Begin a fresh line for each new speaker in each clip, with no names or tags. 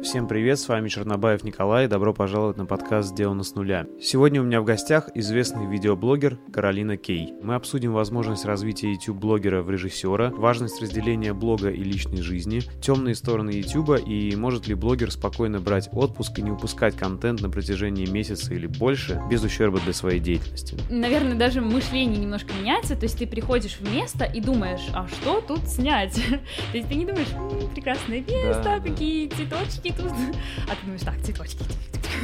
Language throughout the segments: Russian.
Всем привет, с вами Чернобаев Николай, и добро пожаловать на подкаст «Сделано с нуля». Сегодня у меня в гостях известный видеоблогер Каролина Кей. Мы обсудим возможность развития YouTube-блогера в режиссера, важность разделения блога и личной жизни, темные стороны YouTube и может ли блогер спокойно брать отпуск и не упускать контент на протяжении месяца или больше без ущерба для своей деятельности.
Наверное, даже мышление немножко меняется, то есть ты приходишь в место и думаешь, а что тут снять? То есть ты не думаешь, прекрасное место, какие цветочки цветочки тут. А ты думаешь, так, цветочки.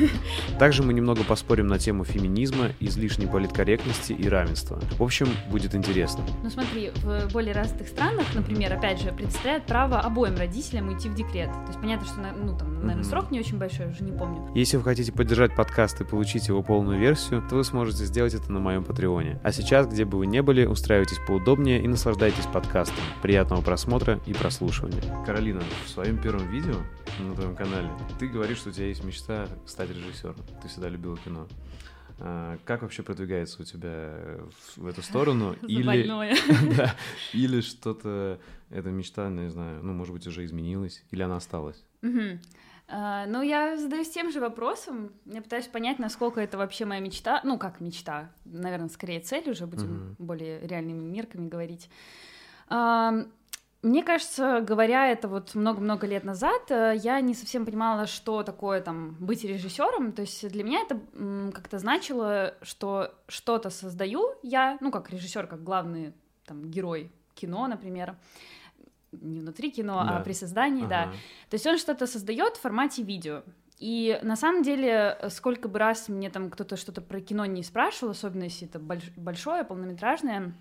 Также мы немного поспорим на тему феминизма, излишней политкорректности и равенства. В общем, будет интересно.
Ну смотри, в более развитых странах, например, опять же, предоставляют право обоим родителям уйти в декрет. То есть понятно, что, ну там, наверное, срок не очень большой, уже не помню.
Если вы хотите поддержать подкаст и получить его полную версию, то вы сможете сделать это на моем патреоне. А сейчас, где бы вы ни были, устраивайтесь поудобнее и наслаждайтесь подкастом. Приятного просмотра и прослушивания. Каролина, в своем первом видео на твоем канале ты говоришь, что у тебя есть мечта стать режиссером. Ты всегда любила кино. А, как вообще продвигается у тебя в эту сторону?
Или,
да, или что-то, эта мечта, не знаю, ну, может быть, уже изменилась, или она осталась?
Угу. А, ну, я задаюсь тем же вопросом. Я пытаюсь понять, насколько это вообще моя мечта. Ну, как мечта. Наверное, скорее цель уже, будем угу. более реальными мерками говорить. А, мне кажется, говоря это вот много-много лет назад, э, я не совсем понимала, что такое там быть режиссером. То есть для меня это как-то значило, что что-то создаю я, ну как режиссер, как главный там герой кино, например, не внутри кино, а да. а при создании, ага. да. То есть он что-то создает в формате видео. И на самом деле, сколько бы раз мне там кто-то что-то про кино не спрашивал, особенно если это большое, полнометражное,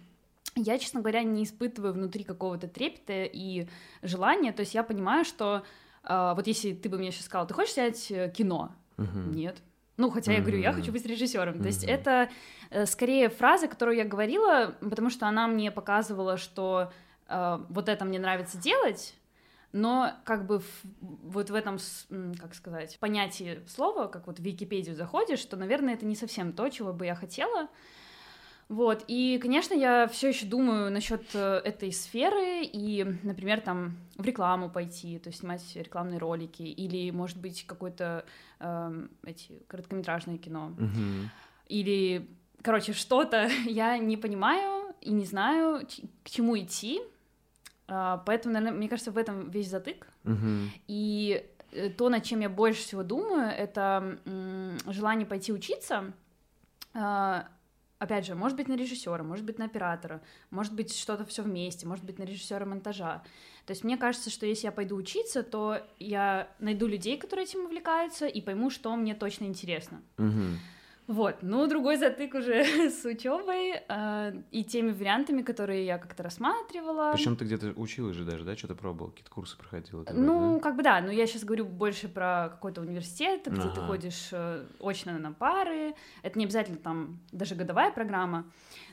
я, честно говоря, не испытываю внутри какого-то трепета и желания. То есть я понимаю, что э, вот если ты бы мне сейчас сказал, ты хочешь снять э, кино? Uh-huh. Нет. Ну, хотя uh-huh. я говорю, я хочу быть режиссером. Uh-huh. То есть это э, скорее фраза, которую я говорила, потому что она мне показывала, что э, вот это мне нравится делать, но как бы в, вот в этом, как сказать, понятии слова, как вот в Википедию заходишь, что, наверное, это не совсем то, чего бы я хотела. Вот, и, конечно, я все еще думаю насчет э, этой сферы и, например, там в рекламу пойти, то есть снимать рекламные ролики, или, может быть, какое-то э, эти короткометражное кино, или, короче, что-то я не понимаю и не знаю, к чему идти, э, поэтому, наверное, мне кажется, в этом весь затык, и э, то, над чем я больше всего думаю, это желание пойти учиться, э, опять же, может быть, на режиссера, может быть, на оператора, может быть, что-то все вместе, может быть, на режиссера монтажа. То есть мне кажется, что если я пойду учиться, то я найду людей, которые этим увлекаются, и пойму, что мне точно интересно.
Угу.
Вот, ну, другой затык уже с учебой э, и теми вариантами, которые я как-то рассматривала.
Причем ты где-то училась же даже, да, что-то пробовала, какие-то курсы проходила?
Ну, да? как бы да, но я сейчас говорю больше про какой-то университет, где ага. ты ходишь э, очно на пары. Это не обязательно там даже годовая программа,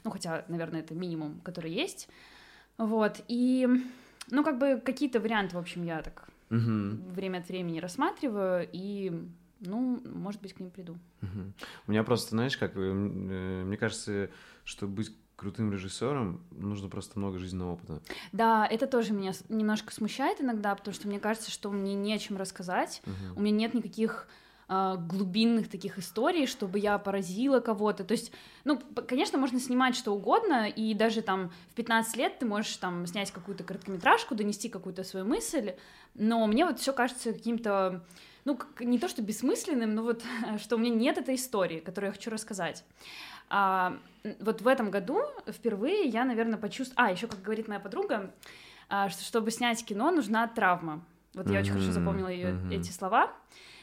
ну, хотя, наверное, это минимум, который есть. Вот, и, ну, как бы какие-то варианты, в общем, я так
угу.
время от времени рассматриваю, и ну, может быть, к ним приду.
Угу. У меня просто, знаешь, как, э, э, мне кажется, что быть крутым режиссером нужно просто много жизненного опыта.
Да, это тоже меня немножко смущает иногда, потому что мне кажется, что мне не о чем рассказать,
угу.
у меня нет никаких э, глубинных таких историй, чтобы я поразила кого-то. То есть, ну, конечно, можно снимать что угодно, и даже там в 15 лет ты можешь там снять какую-то короткометражку, донести какую-то свою мысль, но мне вот все кажется каким-то ну, не то что бессмысленным, но вот, что у меня нет этой истории, которую я хочу рассказать. А, вот в этом году впервые я, наверное, почувствовала... А, еще, как говорит моя подруга, а, что чтобы снять кино, нужна травма. Вот я mm-hmm. очень хорошо запомнила ее, mm-hmm. эти слова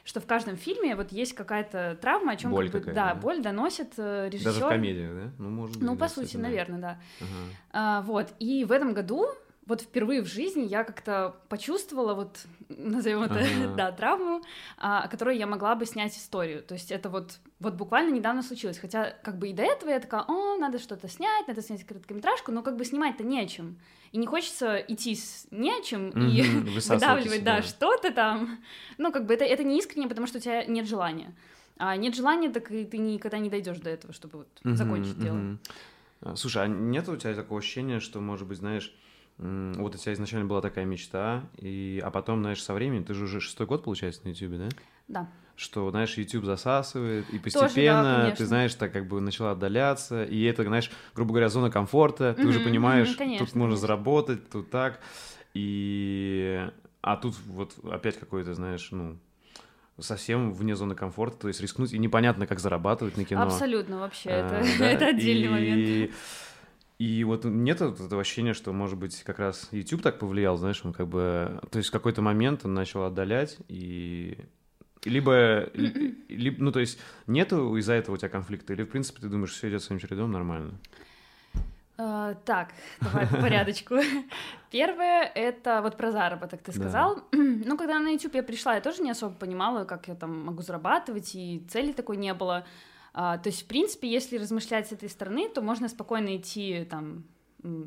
что в каждом фильме вот есть какая-то травма, о чем
боль
как бы, да, да, боль доносит э, режиссер.
Даже в комедиях, да?
Ну, может быть. Ну, по сути, наверное, да.
Ага.
А, вот. И в этом году вот впервые в жизни я как-то почувствовала вот, назовем это, ага. да, травму, а, о которой я могла бы снять историю. То есть это вот, вот буквально недавно случилось. Хотя как бы и до этого я такая, о, надо что-то снять, надо снять короткометражку, но как бы снимать-то не о чем. И не хочется идти с не о чем угу, и выдавливать, да, что-то там. Ну, как бы это, это не искренне, потому что у тебя нет желания. А нет желания, так и ты никогда не дойдешь до этого, чтобы вот угу, закончить угу. дело.
Слушай, а нет у тебя такого ощущения, что, может быть, знаешь, вот у тебя изначально была такая мечта, и, а потом, знаешь, со временем, ты же уже шестой год, получается, на YouTube, да?
Да.
Что, знаешь, YouTube засасывает, и постепенно
Тоже, да,
ты, знаешь, так как бы начала отдаляться, и это, знаешь, грубо говоря, зона комфорта, ты mm-hmm, уже понимаешь, mm-hmm, конечно, тут можно конечно. заработать, тут так, и... А тут вот опять какой-то, знаешь, ну, совсем вне зоны комфорта, то есть рискнуть, и непонятно, как зарабатывать на кино.
Абсолютно, вообще, а, это, да? это отдельный и... момент.
И вот нет этого ощущения, что, может быть, как раз YouTube так повлиял, знаешь, он как бы... То есть в какой-то момент он начал отдалять, и... Либо, либо, ну, то есть нету из-за этого у тебя конфликта, или, в принципе, ты думаешь, все идет своим чередом нормально?
Uh, так, давай по порядочку. Первое — это вот про заработок ты сказал. Да. ну, когда на YouTube я пришла, я тоже не особо понимала, как я там могу зарабатывать, и цели такой не было. А, то есть, в принципе, если размышлять с этой стороны, то можно спокойно идти там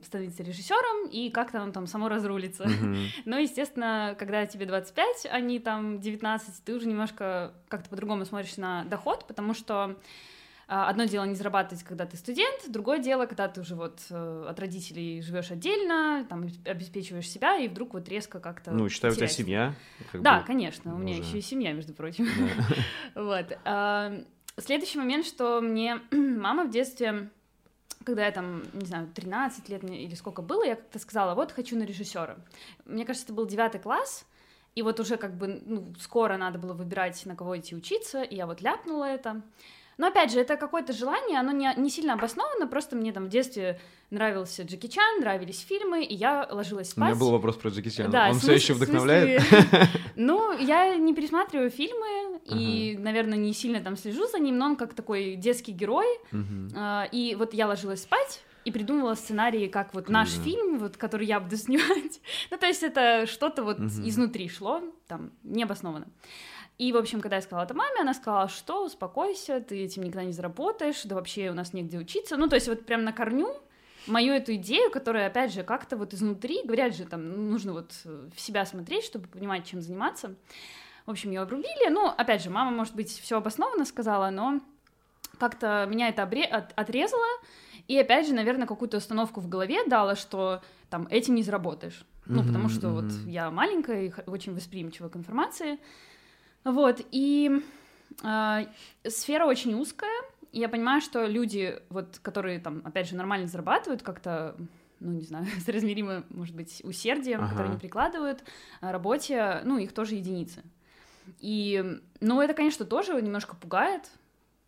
становиться режиссером и как-то он там само разрулится. Mm-hmm. Но, естественно, когда тебе 25, а не там 19, ты уже немножко как-то по-другому смотришь на доход, потому что а, одно дело не зарабатывать, когда ты студент, другое дело, когда ты уже вот э, от родителей живешь отдельно, там обеспечиваешь себя, и вдруг вот резко как-то.
Ну, считаю, у тебя семья.
Да, бы, конечно, у меня уже... еще и семья, между прочим. Вот. Следующий момент, что мне мама в детстве, когда я там, не знаю, 13 лет или сколько было, я как-то сказала, вот хочу на режиссера. Мне кажется, это был девятый класс, и вот уже как бы ну, скоро надо было выбирать, на кого идти учиться, и я вот ляпнула это. Но опять же, это какое-то желание, оно не, не сильно обосновано, просто мне там в детстве нравился Джеки Чан, нравились фильмы, и я ложилась спать.
У меня был вопрос про Джеки Чана. Да, Он все еще вдохновляет?
Ну, я не пересматриваю фильмы, и, наверное, не сильно там слежу за ним, но он как такой детский герой. А, и вот я ложилась спать, и придумывала сценарии, как вот наш фильм, вот, который я буду снимать. ну, то есть это что-то вот изнутри шло, там, необоснованно. И, в общем, когда я сказала это маме, она сказала, что успокойся, ты этим никогда не заработаешь, да вообще у нас негде учиться. Ну, то есть вот прям на корню мою эту идею, которая, опять же, как-то вот изнутри, говорят же, там, нужно вот в себя смотреть, чтобы понимать, чем заниматься. В общем, ее обрубили. Ну, опять же, мама, может быть, все обоснованно сказала, но как-то меня это обре- от- отрезало, и опять же, наверное, какую-то установку в голове дала, что там этим не заработаешь. Ну, mm-hmm, потому что mm-hmm. вот я маленькая и очень восприимчива к информации. Вот, и э, сфера очень узкая, и я понимаю, что люди, вот, которые там, опять же, нормально зарабатывают, как-то ну, не знаю, соразмеримо, может быть, усердием, ага. которые они прикладывают, работе, ну, их тоже единицы. И, ну, это, конечно, тоже немножко пугает,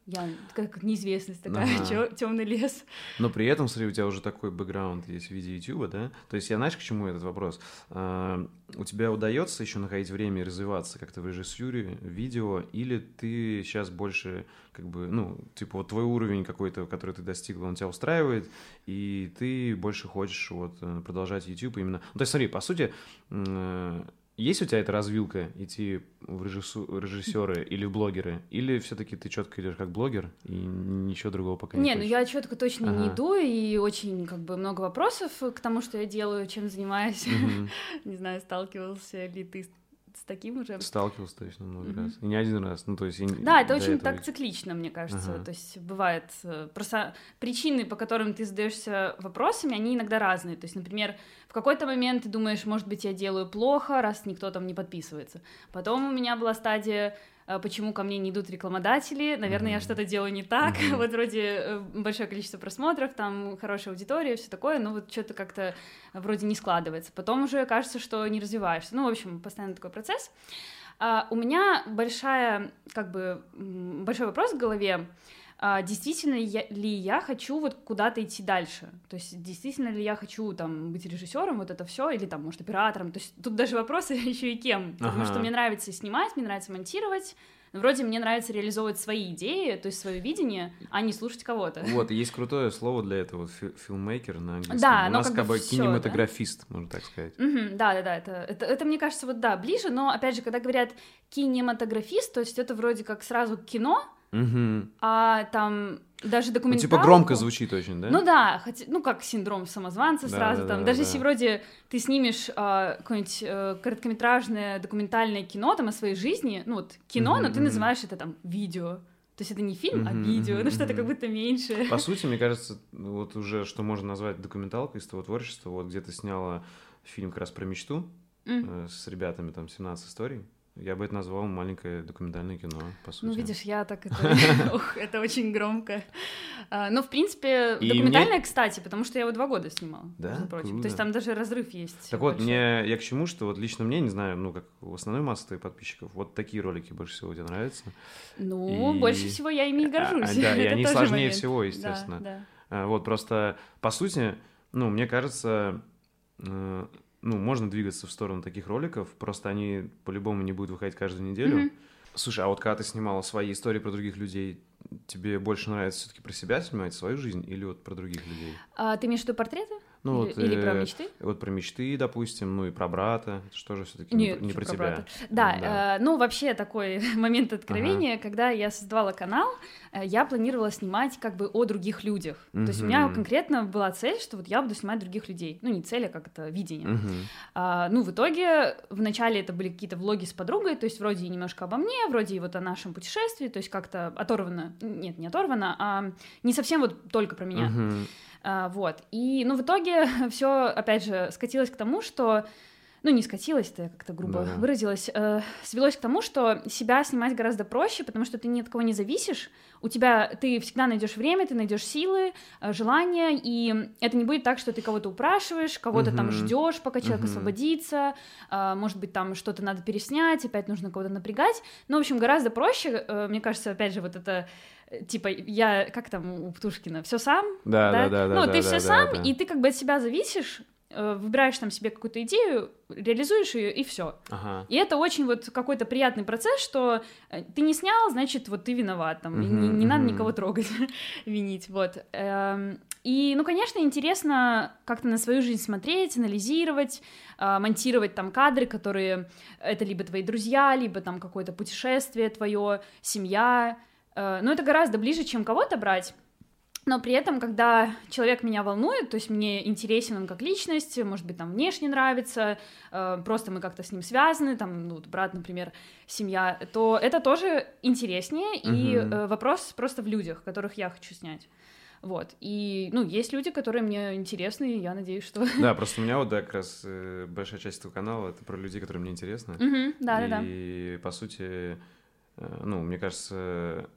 я как неизвестность такая, ага. темный лес.
Но при этом, смотри, у тебя уже такой бэкграунд есть в виде YouTube, да? То есть я знаешь, к чему этот вопрос? А, у тебя удается еще находить время и развиваться как-то в режиссуре, видео, или ты сейчас больше, как бы, ну, типа вот твой уровень какой-то, который ты достигла, он тебя устраивает, и ты больше хочешь вот э, продолжать YouTube именно... Ну, то есть смотри, по сути, есть у тебя эта развилка идти в режиссу... режиссеры или в блогеры? Или все-таки ты четко идешь как блогер и ничего другого пока не
Не, ну я четко точно ага. не иду, и очень как бы много вопросов к тому, что я делаю, чем занимаюсь. Не знаю, сталкивался ли ты с таким уже.
Сталкивался точно много mm-hmm. раз. И не один раз. Ну, то есть,
да, это очень этого... так циклично, мне кажется. Ага. То есть бывает э, просто причины, по которым ты задаешься вопросами, они иногда разные. То есть, например, в какой-то момент ты думаешь, может быть, я делаю плохо, раз никто там не подписывается. Потом у меня была стадия почему ко мне не идут рекламодатели, наверное, mm-hmm. я что-то делаю не так, mm-hmm. вот вроде э, большое количество просмотров, там хорошая аудитория, все такое, но вот что-то как-то вроде не складывается. Потом уже кажется, что не развиваешься. Ну, в общем, постоянно такой процесс. А, у меня большая, как бы, большой вопрос в голове, действительно ли я хочу вот куда-то идти дальше. То есть действительно ли я хочу там быть режиссером, вот это все, или там, может, оператором. То есть тут даже вопросы еще и кем. Ага. Потому что мне нравится снимать, мне нравится монтировать. Вроде мне нравится реализовывать свои идеи, то есть свое видение, а не слушать кого-то.
Вот, есть крутое слово для этого, филмейкер на английском. Да, У нас как, как бы кинематографист, да? можно так сказать.
Угу, да, да, да, это, это, это, мне кажется, вот да, ближе, но, опять же, когда говорят кинематографист, то есть это вроде как сразу кино, Угу. А там даже документалку...
Ну, типа громко звучит очень, да?
Ну да, хотя, ну как синдром самозванца да, сразу да, там. Да, даже да. если вроде ты снимешь а, какое-нибудь а, короткометражное документальное кино там о своей жизни, ну вот кино, угу, но ты называешь это там видео. То есть это не фильм, а видео, ну что-то как будто меньше.
По сути, мне кажется, вот уже что можно назвать документалкой из твоего творчества, вот где ты сняла фильм как раз про мечту э, с ребятами, там, 17 историй. Я бы это назвал маленькое документальное кино, по ну, сути.
Ну, видишь, я так это... Ух, это очень громко. А, но, в принципе, документальное, кстати, потому что я его два года снимал,
да?
То есть там даже разрыв есть.
Так вот, мне я к чему, что вот лично мне, не знаю, ну, как у основной массы твоих подписчиков, вот такие ролики больше всего тебе нравятся.
Ну, больше всего я ими и горжусь. А,
да, и они сложнее всего, естественно. А, вот, просто, по сути, ну, мне кажется, э, ну, можно двигаться в сторону таких роликов, просто они по-любому не будут выходить каждую неделю. Mm-hmm. Слушай, а вот когда ты снимала свои истории про других людей, тебе больше нравится все-таки про себя снимать, свою жизнь, или вот про других людей?
А, ты имеешь в виду портреты?
Ну,
или, вот, или про мечты?
Вот про мечты, допустим, ну и про брата. Это что же все-таки не, не про, про тебя. Брата.
Да, да. Э, ну вообще такой момент откровения, ага. когда я создавала канал, э, я планировала снимать как бы о других людях. Угу. То есть у меня конкретно была цель, что вот я буду снимать других людей. Ну не цель, а как это видение. Угу. А, ну в итоге вначале это были какие-то влоги с подругой, то есть вроде немножко обо мне, вроде и вот о нашем путешествии, то есть как-то оторвано, нет, не оторвано, а не совсем вот только про меня. Угу. А, вот. И, ну, в итоге все, опять же, скатилось к тому, что ну, не скатилось, это я как-то грубо да. выразилась, э, свелось к тому, что себя снимать гораздо проще, потому что ты ни от кого не зависишь, у тебя, ты всегда найдешь время, ты найдешь силы, э, желания, и это не будет так, что ты кого-то упрашиваешь, кого-то uh-huh. там ждешь, пока человек uh-huh. освободится, э, может быть, там что-то надо переснять, опять нужно кого-то напрягать, ну, в общем, гораздо проще, э, мне кажется, опять же, вот это типа, я, как там у Птушкина, все сам,
да, да, да, да,
ну,
да,
ты
да,
все
да,
сам,
да.
и ты как бы от себя зависишь, э, выбираешь там себе какую-то идею, реализуешь ее и все.
Ага.
И это очень вот какой-то приятный процесс, что э, ты не снял, значит, вот ты виноват, там, uh-huh, не, не uh-huh. надо никого трогать, винить, вот. Эм, и, ну, конечно, интересно как-то на свою жизнь смотреть, анализировать, э, монтировать там кадры, которые это либо твои друзья, либо там какое-то путешествие твое, семья, но это гораздо ближе, чем кого-то брать. Но при этом, когда человек меня волнует, то есть мне интересен он как личность, может быть, там внешне нравится, э, просто мы как-то с ним связаны, там, ну, брат, например, семья, то это тоже интереснее, uh-huh. и э, вопрос просто в людях, которых я хочу снять. Вот. И, ну, есть люди, которые мне интересны, и я надеюсь, что...
Да, просто у меня вот, да, как раз большая часть этого канала — это про людей, которые мне интересны.
Uh-huh. Да,
и,
да, да.
И, по сути, ну, мне кажется,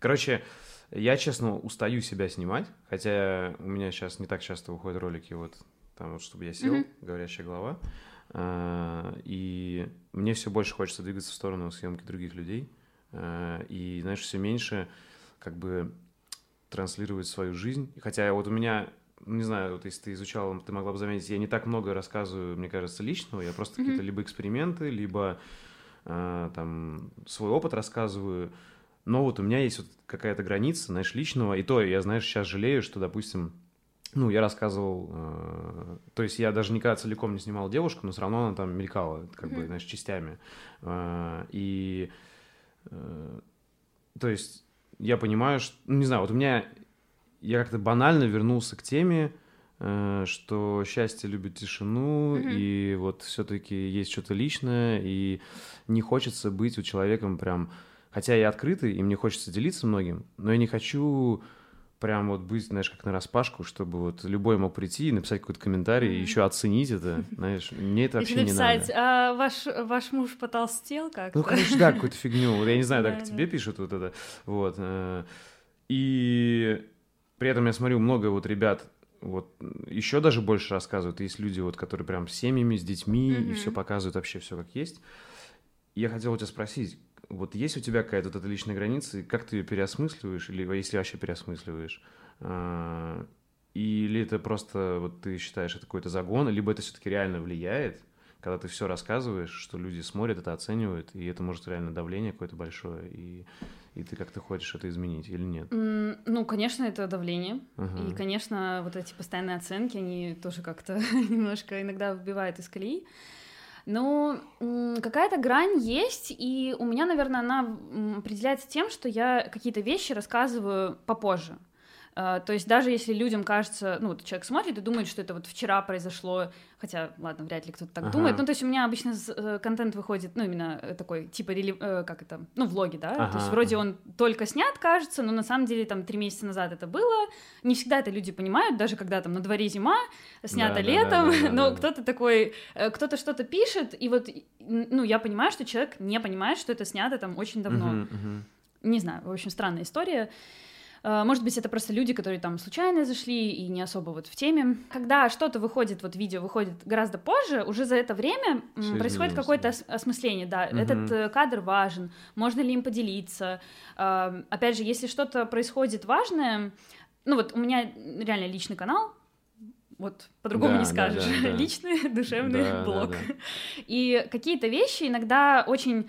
Короче, я, честно, устаю себя снимать, хотя у меня сейчас не так часто выходят ролики, вот там вот, чтобы я сел, mm-hmm. говорящая голова, а, и мне все больше хочется двигаться в сторону съемки других людей, а, и, знаешь, все меньше как бы транслировать свою жизнь, хотя вот у меня не знаю, вот если ты изучал, ты могла бы заметить, я не так много рассказываю, мне кажется, личного, я просто mm-hmm. какие-то либо эксперименты, либо э, там свой опыт рассказываю, но вот у меня есть вот какая-то граница, знаешь, личного, и то я, знаешь, сейчас жалею, что, допустим, ну, я рассказывал, э, то есть я даже никогда целиком не снимал девушку, но все равно она там мелькала, как mm-hmm. бы, знаешь, частями. Э, и, э, то есть, я понимаю, что, ну, не знаю, вот у меня, я как-то банально вернулся к теме, э, что счастье любит тишину, mm-hmm. и вот все-таки есть что-то личное, и не хочется быть у человека прям Хотя я открытый, и мне хочется делиться многим, но я не хочу прям вот быть, знаешь, как на распашку, чтобы вот любой мог прийти и написать какой-то комментарий, и еще оценить это, знаешь, мне это вообще не надо.
а ваш, ваш муж потолстел как
Ну, конечно, да, какую-то фигню. Вот я не знаю, так тебе пишут вот это. Вот. Э, и при этом я смотрю, много вот ребят вот еще даже больше рассказывают. Есть люди, вот, которые прям с семьями, с детьми, и все показывают вообще все как есть. Я хотел у тебя спросить, вот есть у тебя какая-то вот эта личная граница, и как ты ее переосмысливаешь, или если вообще переосмысливаешь? А, или это просто, вот ты считаешь, это какой-то загон, либо это все-таки реально влияет, когда ты все рассказываешь, что люди смотрят, это оценивают, и это может реально давление какое-то большое, и, и ты как-то хочешь это изменить или нет?
Ну, конечно, это давление. Uh-huh. И, конечно, вот эти постоянные оценки, они тоже как-то немножко иногда выбивают из колеи. Ну, какая-то грань есть, и у меня, наверное, она определяется тем, что я какие-то вещи рассказываю попозже. Uh, то есть даже если людям кажется, ну, вот человек смотрит и думает, что это вот вчера произошло, хотя, ладно, вряд ли кто-то так ага. думает, ну, то есть у меня обычно э, контент выходит, ну, именно э, такой, типа, рели... э, как это, ну, влоги, да, ага. то есть вроде он только снят, кажется, но на самом деле там три месяца назад это было, не всегда это люди понимают, даже когда там на дворе зима, снято да, летом, да, да, да, но да, кто-то такой, кто-то что-то пишет, и вот, ну, я понимаю, что человек не понимает, что это снято там очень давно. Угу, угу. Не знаю, в общем, странная история. Может быть, это просто люди, которые там случайно зашли и не особо вот в теме. Когда что-то выходит, вот видео выходит гораздо позже, уже за это время Все происходит какое-то ос- осмысление, да, угу. этот э, кадр важен, можно ли им поделиться. Э, опять же, если что-то происходит важное, ну вот у меня реально личный канал, вот по-другому да, не скажешь. Да, да, да. Личный душевный да, блог. Да, да. И какие-то вещи иногда очень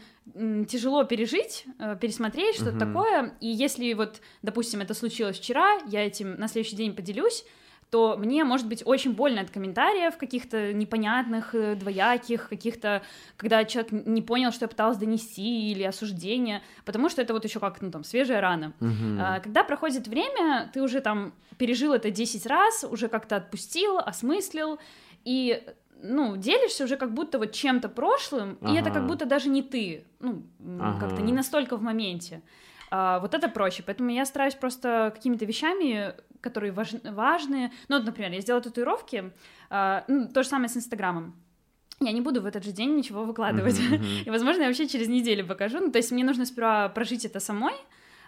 тяжело пережить, э, пересмотреть что-то угу. такое. И если вот, допустим, это случилось вчера, я этим на следующий день поделюсь, то мне может быть очень больно от комментариев каких-то непонятных, э, двояких, каких-то, когда человек не понял, что я пыталась донести, или осуждение, потому что это вот еще как, ну, там, свежая рана. Угу. А, когда проходит время, ты уже там пережил это 10 раз, уже как-то отпустил, осмыслил, и ну, делишься уже как будто вот чем-то прошлым, ага. и это как будто даже не ты, ну, ага. как-то не настолько в моменте. А, вот это проще, поэтому я стараюсь просто какими-то вещами, которые важ, важны, ну, вот, например, я сделала татуировки, а, ну, то же самое с Инстаграмом, я не буду в этот же день ничего выкладывать, mm-hmm. и, возможно, я вообще через неделю покажу, ну, то есть мне нужно сперва прожить это самой,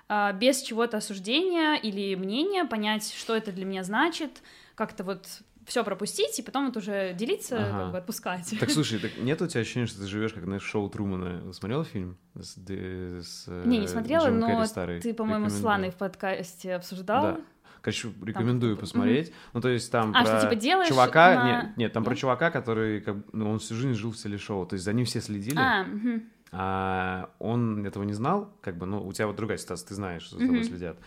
а, без чего-то осуждения или мнения, понять, что это для меня значит, как-то вот все пропустить и потом вот уже делиться, ага. как бы отпускать.
Так слушай, так нет у тебя ощущения, что ты живешь как на шоу Трумана? Смотрел фильм? С, с,
не, не смотрела, но ты, по-моему, с Ланой в подкасте обсуждал. Да.
Короче, рекомендую там, посмотреть. Угу. Ну, то есть там а, про что, типа, делаешь чувака... На... Нет, нет, там нет? про чувака, который, как, ну, он всю жизнь жил в телешоу. То есть за ним все следили. А, угу. а он этого не знал, как бы, ну, у тебя вот другая ситуация, ты знаешь, что за тобой угу. следят.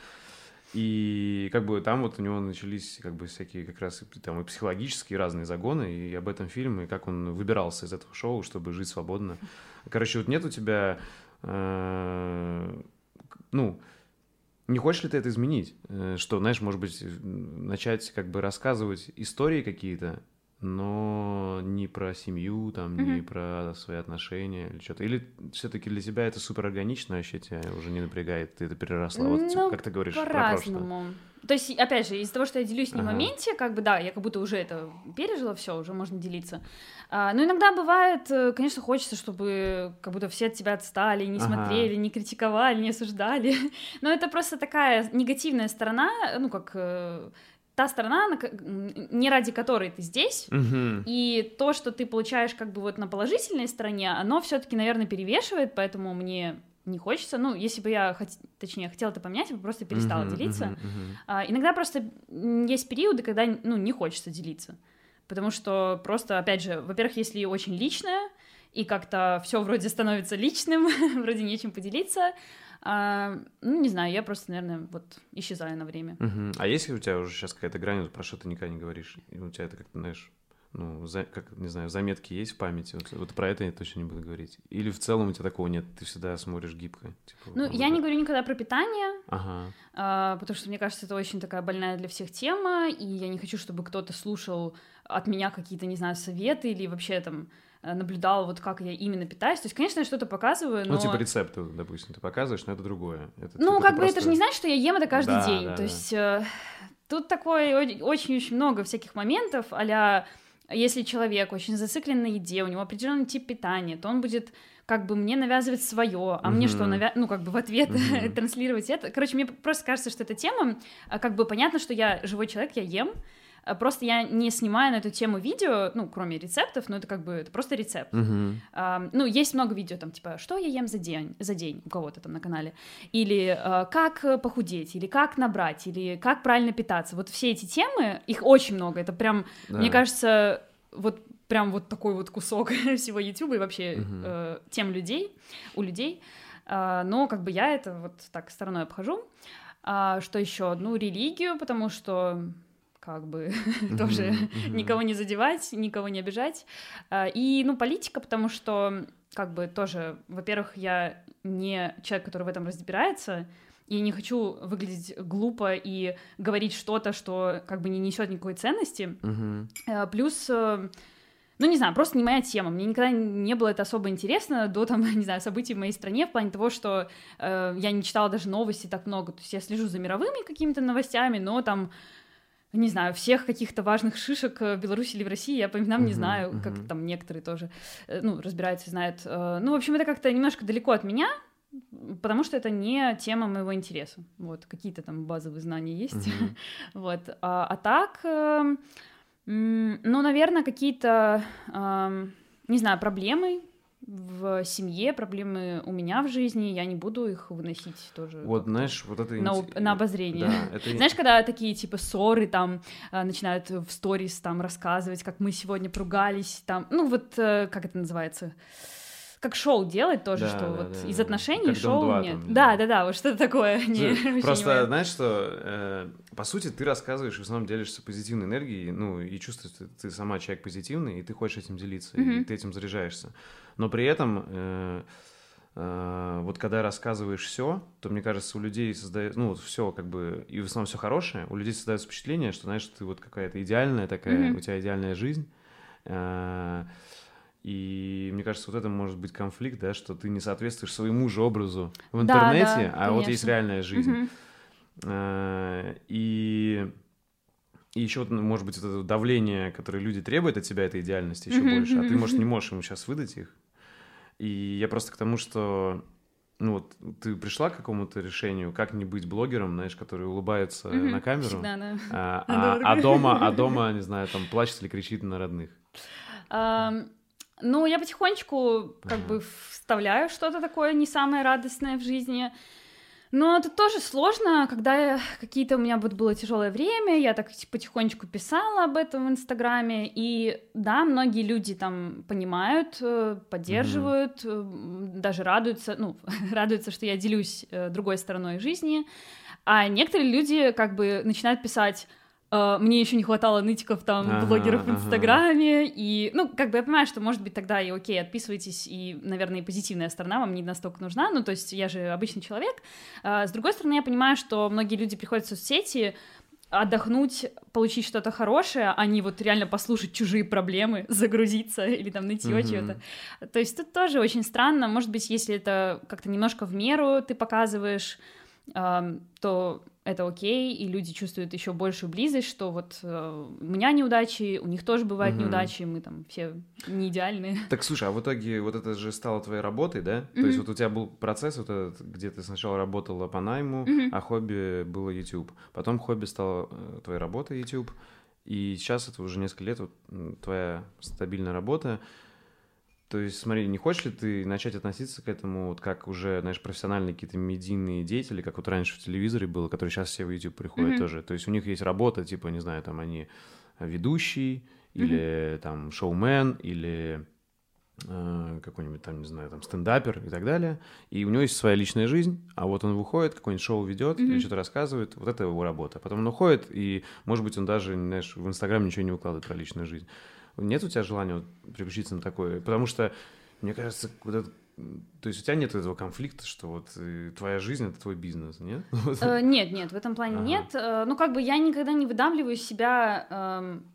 И как бы там вот у него начались как бы всякие как раз там и психологические разные загоны, и об этом фильм, и как он выбирался из этого шоу, чтобы жить свободно. Короче, вот нет у тебя, э, ну, не хочешь ли ты это изменить? Э, что, знаешь, может быть, начать как бы рассказывать истории какие-то, но не про семью, там, mm-hmm. не про свои отношения или что-то. Или все-таки для тебя это супер органично, вообще тебя уже не напрягает, ты это переросла. Вот, ну, как ты говоришь,
по-разному. То есть, опять же, из-за того, что я делюсь не ага. в моменте, как бы, да, я как будто уже это пережила, все, уже можно делиться. А, но иногда бывает, э, конечно, хочется, чтобы как будто все от тебя отстали, не ага. смотрели, не критиковали, не осуждали. Но это просто такая негативная сторона, ну, как э, та сторона, не ради которой ты здесь, угу. и то, что ты получаешь как бы вот на положительной стороне, оно все-таки, наверное, перевешивает, поэтому мне не хочется. Ну, если бы я, хот... точнее, хотела это поменять, я бы просто перестала uh-huh, делиться. Uh-huh, uh-huh. А, иногда просто есть периоды, когда, ну, не хочется делиться. Потому что просто, опять же, во-первых, если очень личное, и как-то все вроде становится личным, вроде нечем поделиться, а, ну, не знаю, я просто, наверное, вот исчезаю на время.
Угу. А если у тебя уже сейчас какая-то грань, вот про что ты никогда не говоришь, и у тебя это как-то, знаешь, ну, за, как, не знаю, заметки есть в памяти? Вот, вот про это я точно не буду говорить. Или в целом у тебя такого нет, ты всегда смотришь гибко?
Типа, ну, я не говорю никогда про питание, ага. а, потому что, мне кажется, это очень такая больная для всех тема, и я не хочу, чтобы кто-то слушал от меня какие-то, не знаю, советы или вообще там Э, наблюдал, вот как я именно питаюсь. То есть, конечно, я что-то показываю, ну,
но... Ну, типа рецепты, допустим, ты показываешь, но это другое. Это,
ну,
типа,
как бы просто... это же не значит, что я ем это каждый да, день. Да, То да. есть э, тут такое очень-очень много всяких моментов, а если человек очень зациклен на еде, у него определенный тип питания, то он будет как бы мне навязывать свое, а mm-hmm. мне что, навя... ну, как бы в ответ mm-hmm. транслировать это. Короче, мне просто кажется, что эта тема, а, как бы понятно, что я живой человек, я ем, просто я не снимаю на эту тему видео, ну, кроме рецептов, но это как бы это просто рецепт. Uh-huh. Uh, ну, есть много видео, там, типа, что я ем за день, за день у кого-то там на канале, или uh, как похудеть, или как набрать, или как правильно питаться. Вот все эти темы, их очень много, это прям, да. мне кажется, вот прям вот такой вот кусок всего YouTube и вообще uh-huh. uh, тем людей, у людей. Uh, но как бы я это вот так стороной обхожу. А, что еще? Ну, религию, потому что как бы тоже никого не задевать, никого не обижать. А, и, ну, политика, потому что, как бы, тоже, во-первых, я не человек, который в этом разбирается, и не хочу выглядеть глупо и говорить что-то, что как бы не несет никакой ценности.
Мгм.
Плюс э, ну, не знаю, просто не моя тема. Мне никогда не было это особо интересно до, там, не знаю, событий в моей стране, в плане того, что э, я не читала даже новости так много. То есть я слежу за мировыми какими-то новостями, но там не знаю, всех каких-то важных шишек э, в Беларуси или в России я по именам не знаю, как
мгм.
там некоторые тоже, э, ну, разбираются, знают. Э, Ну, в общем, это как-то немножко далеко от меня, потому что это не тема моего интереса. Вот, какие-то там базовые знания есть.
Мгм.
Вот. А, а так, эм, ну, наверное, какие-то, ам, не знаю, проблемы в семье, проблемы у меня в жизни, я не буду их выносить тоже
Вот, знаешь, вот это...
на, об- на обозрение.
Да, это...
Знаешь, когда такие типа ссоры там а, начинают в сторис там рассказывать, как мы сегодня поругались, там, ну вот э, как это называется, как шоу делать тоже,
Да,
что
да,
вот
да,
из отношений
Как
шоу
«Дом-2»
нет.
там,
да, да, да, вот что-то такое. Не,
Просто, знаешь, что, э, по сути, ты рассказываешь, и в основном делишься позитивной энергией, ну, и чувствуешь, что ты сама человек позитивный, и ты хочешь этим делиться, и
Мгм.
ты этим заряжаешься. Но при этом, э, э, вот когда рассказываешь все, то, мне кажется, у людей создается, ну, вот все как бы, и в основном все хорошее, у людей создается впечатление, что, знаешь, ты вот какая-то идеальная такая,
Мгм.
у тебя идеальная жизнь, э, и мне кажется, вот это может быть конфликт, да, что ты не соответствуешь своему же образу в
Да,
интернете,
да,
а вот есть
конечно.
реальная жизнь.
Мгм.
Э, И, и еще, ну, может быть, вот это давление, которое люди требуют от тебя, этой идеальности еще
Мгм,
больше, а ты, может, не можешь ему сейчас выдать их. И я просто к тому, что ну вот ты пришла к какому-то решению, как не быть блогером, знаешь, который улыбается
Мгм.
на камеру,
Всегда, да.
а,
Да,
а-
да.
а дома, а дома, не знаю, там плачет или кричит на родных.
Ам, Ну, я потихонечку как бы вставляю что-то такое не самое радостное в жизни. Но это тоже сложно, когда какие-то у меня вот было тяжелое время, я так типа, потихонечку писала об этом в Инстаграме, и да, многие люди там понимают, э, поддерживают, м, даже радуются, ну, радуются, что я делюсь э, другой стороной жизни, а некоторые люди как бы начинают писать «Э, мне еще не хватало нытиков там
Ага,
блогеров в. Инстаграме, и, ну, как бы я понимаю, что, может быть, тогда и окей, отписывайтесь, и, наверное, и позитивная сторона вам не настолько нужна, ну, то есть я же обычный человек. А, с другой стороны, я понимаю, что многие люди приходят в соцсети отдохнуть, получить что-то хорошее, а не вот реально послушать чужие проблемы, загрузиться или там нытье
Мгм.
чего-то. То есть тут тоже очень странно, может быть, если это как-то немножко в меру ты показываешь, ам, то это окей, и люди чувствуют еще большую близость, что вот э, у меня неудачи, у них тоже бывают
Мгм.
неудачи, мы там все не идеальные.
Так слушай, а в итоге вот это же стало твоей работой, да? То есть вот у тебя был процесс, вот этот, где ты сначала работала по найму,
Мгм.
а хобби было YouTube. Потом хобби стало э, твоей работой YouTube. И сейчас это уже несколько лет вот, твоя стабильная работа. То есть, смотри, не хочешь ли ты начать относиться к этому вот как уже, знаешь, профессиональные какие-то медийные деятели, как вот раньше в телевизоре было, которые сейчас все в YouTube приходят
Мгм.
тоже. То есть у них есть работа, типа, не знаю, там они ведущий, или там шоумен, или э, какой-нибудь там, не знаю, там стендапер и так далее. И у него есть своя личная жизнь, а вот он выходит, какое-нибудь шоу ведет или
Мгм.
что-то рассказывает, вот это его работа. Потом он уходит, и, может быть, он даже, знаешь, в Инстаграм ничего не выкладывает про личную жизнь. Нет у тебя желания вот переключиться на такое? Потому что, мне кажется, вот это- то есть у тебя нет этого конфликта, что вот э, твоя жизнь — это твой бизнес, нет?
Э, Нет, нет, в этом плане
Ага.
нет. Э, Ну, как бы я никогда не выдавливаю из себя эм,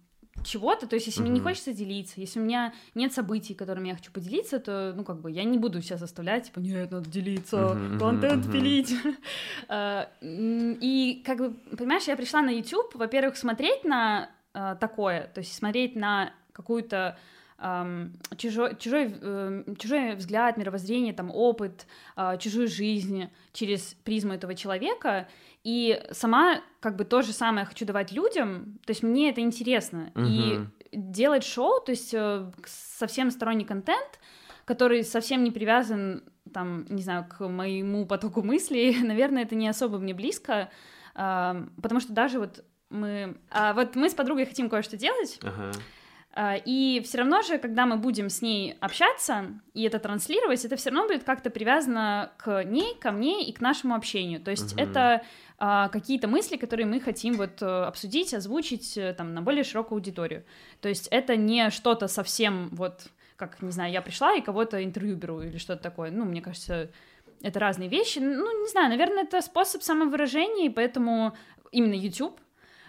чего-то, то есть если мне не хочется делиться, если у меня нет событий, которыми я хочу поделиться, то, ну, как бы я не буду себя заставлять, типа, нет, надо делиться, контент пилить. И, как бы, понимаешь, я пришла на YouTube, во-первых, смотреть на такое, то есть смотреть на какую-то ам, чужой, чужой, э, чужой взгляд, мировоззрение, там, опыт, а, чужую жизнь через призму этого человека, и сама как бы то же самое хочу давать людям, то есть мне это интересно, и
Мгм.
делать шоу, то есть э, совсем сторонний контент, который совсем не привязан, там, не знаю, к моему потоку мыслей, наверное, это не особо мне близко, а, потому что даже вот мы, а, вот мы с подругой хотим кое-что делать,
Ага.
А, И все равно же, когда мы будем с ней общаться и это транслировать, это все равно будет как-то привязано к ней, ко мне и к нашему общению. То есть
Мгм.
это а, какие-то мысли, которые мы хотим вот э, обсудить, озвучить э, там на более широкую аудиторию. То есть это не что-то совсем вот как, не знаю, я пришла и кого-то интервью беру или что-то такое. Ну, мне кажется, это разные вещи. Ну, не знаю, наверное, это способ самовыражения, и поэтому именно YouTube, э,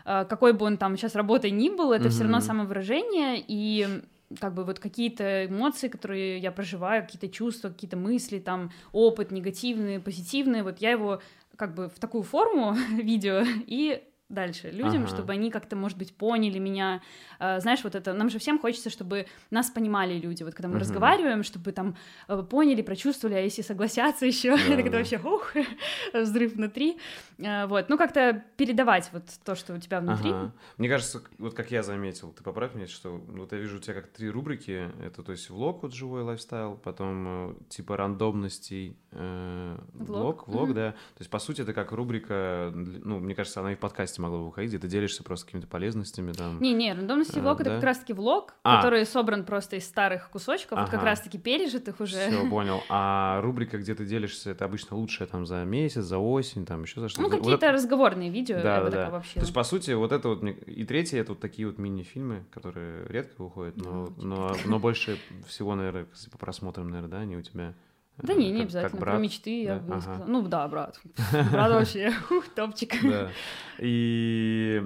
какой бы он там сейчас работой ни был, это mm-hmm. все равно самовыражение, и как бы вот какие-то эмоции, которые я проживаю, какие-то чувства, какие-то мысли, там, опыт негативный, позитивный, вот я его как бы в такую форму видео и дальше людям, ага. чтобы они как-то, может быть, поняли меня. А, знаешь, вот это, нам же всем хочется, чтобы нас понимали люди. Вот когда мы угу. разговариваем, чтобы там э, поняли, прочувствовали, а если согласятся еще, да, это да. вообще ух, взрыв внутри. А, вот, ну как-то передавать вот то, что у тебя внутри. Ага.
Мне кажется, вот как я заметил, ты поправь меня, что вот я вижу у тебя как три рубрики. Это, то есть, влог, вот живой лайфстайл, потом э, типа рандомностей, э, влог, влог, влог да. То есть, по сути, это как рубрика, ну, мне кажется, она и в подкасте могло бы выходить, где ты делишься просто какими-то полезностями там.
Не-не, рандомности влог а, это да? как раз-таки влог, а. который собран просто из старых кусочков, ага. вот как раз-таки пережитых уже.
Все, понял. А рубрика, где ты делишься, это обычно лучшее там за месяц, за осень, там еще за что-то.
Ну, какие-то вот разговорные видео, да, я да, бы да.
То есть, по сути, вот это вот, и третье, это вот такие вот мини-фильмы, которые редко выходят, но, ну, но, но больше всего, наверное, по просмотрам, наверное, да, они у тебя
да не, не как, обязательно. Как брат. Про мечты да? я бы ага. Ну да, брат. Брат вообще, топчик. Да.
И,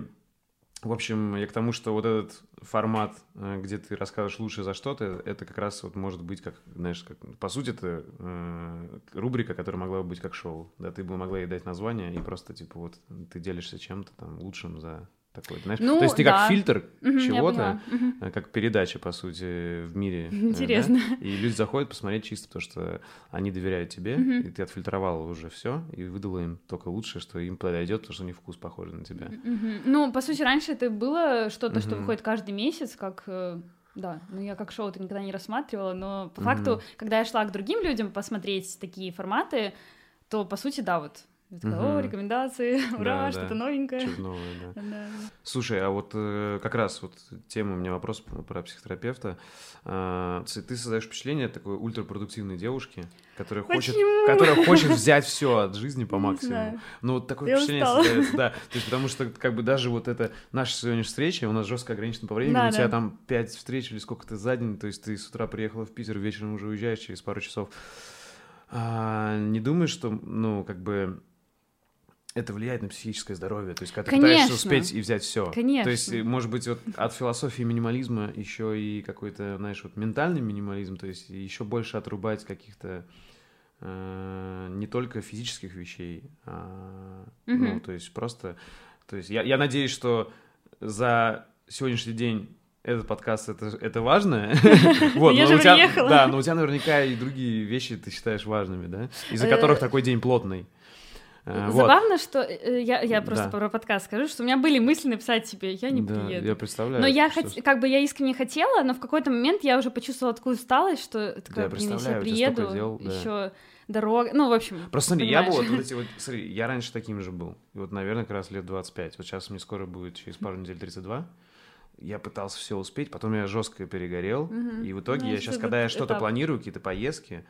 в общем, я к тому, что вот этот формат, э, где ты рассказываешь лучше за что-то, это как раз вот может быть как, знаешь, как, по сути, это э, рубрика, которая могла бы быть как шоу. Да, ты бы могла ей дать название, и просто, типа, вот ты делишься чем-то там лучшим за такой, знаешь? Ну, То есть ты да. как фильтр угу, чего-то, угу. как передача, по сути, в мире.
Э, Интересно.
Да? И люди заходят посмотреть чисто то, что они доверяют тебе, угу. и ты отфильтровала уже все и выдала им только лучшее, что им подойдет, потому что у них вкус похож на тебя.
Угу. Ну, по сути, раньше это было что-то, угу. что выходит каждый месяц, как э, да, ну я как шоу это никогда не рассматривала, но по mm факту, когда я шла к другим людям посмотреть такие форматы, то по сути, да, вот я такая, угу. о, рекомендации, ура, да, что-то да. новенькое.
Что-то новое, да. да. Слушай, а вот э, как раз вот тема, у меня вопрос про психотерапевта. Э, ты создаешь впечатление такой ультрапродуктивной девушки, которая хочет, которая хочет взять все от жизни по максимуму. Ну, вот такое Я впечатление устала. создается, да. То есть, потому что, как бы, даже вот это наша сегодняшняя встреча, у нас жестко ограничена по времени, да, у тебя да. там пять встреч или сколько ты за день, то есть ты с утра приехала в Питер, вечером уже уезжаешь через пару часов. А, не думаешь, что, ну, как бы это влияет на психическое здоровье. То есть, когда ты Конечно. пытаешься успеть и взять все.
Конечно.
То есть, может быть, вот от философии минимализма еще и какой-то, знаешь, вот ментальный минимализм, то есть еще больше отрубать каких-то э, не только физических вещей, а, угу. ну, то есть просто, то есть я, я надеюсь, что за сегодняшний день этот подкаст это, это важно.
вот, я же приехала.
Да, но у тебя наверняка и другие вещи ты считаешь важными, да? Из-за которых э, такой день плотный.
Э, Забавно, вот. что э, я, я просто да. про подкаст скажу, что у меня были мысли написать тебе, я не
да,
приеду.
Я представляю.
Но я хот... как бы я искренне хотела, но в какой-то момент я уже почувствовала такую усталость, что такая,
да, блин,
я приеду, дел, да. еще дорога, ну, в общем,
Просто смотри, я был вот, вот эти вот, смотри, я раньше таким же был, и вот, наверное, как раз лет 25, вот сейчас мне скоро будет через пару недель 32, я пытался все успеть, потом я жестко перегорел, угу. и в итоге ну, я сейчас, когда я что-то планирую, какие-то поездки,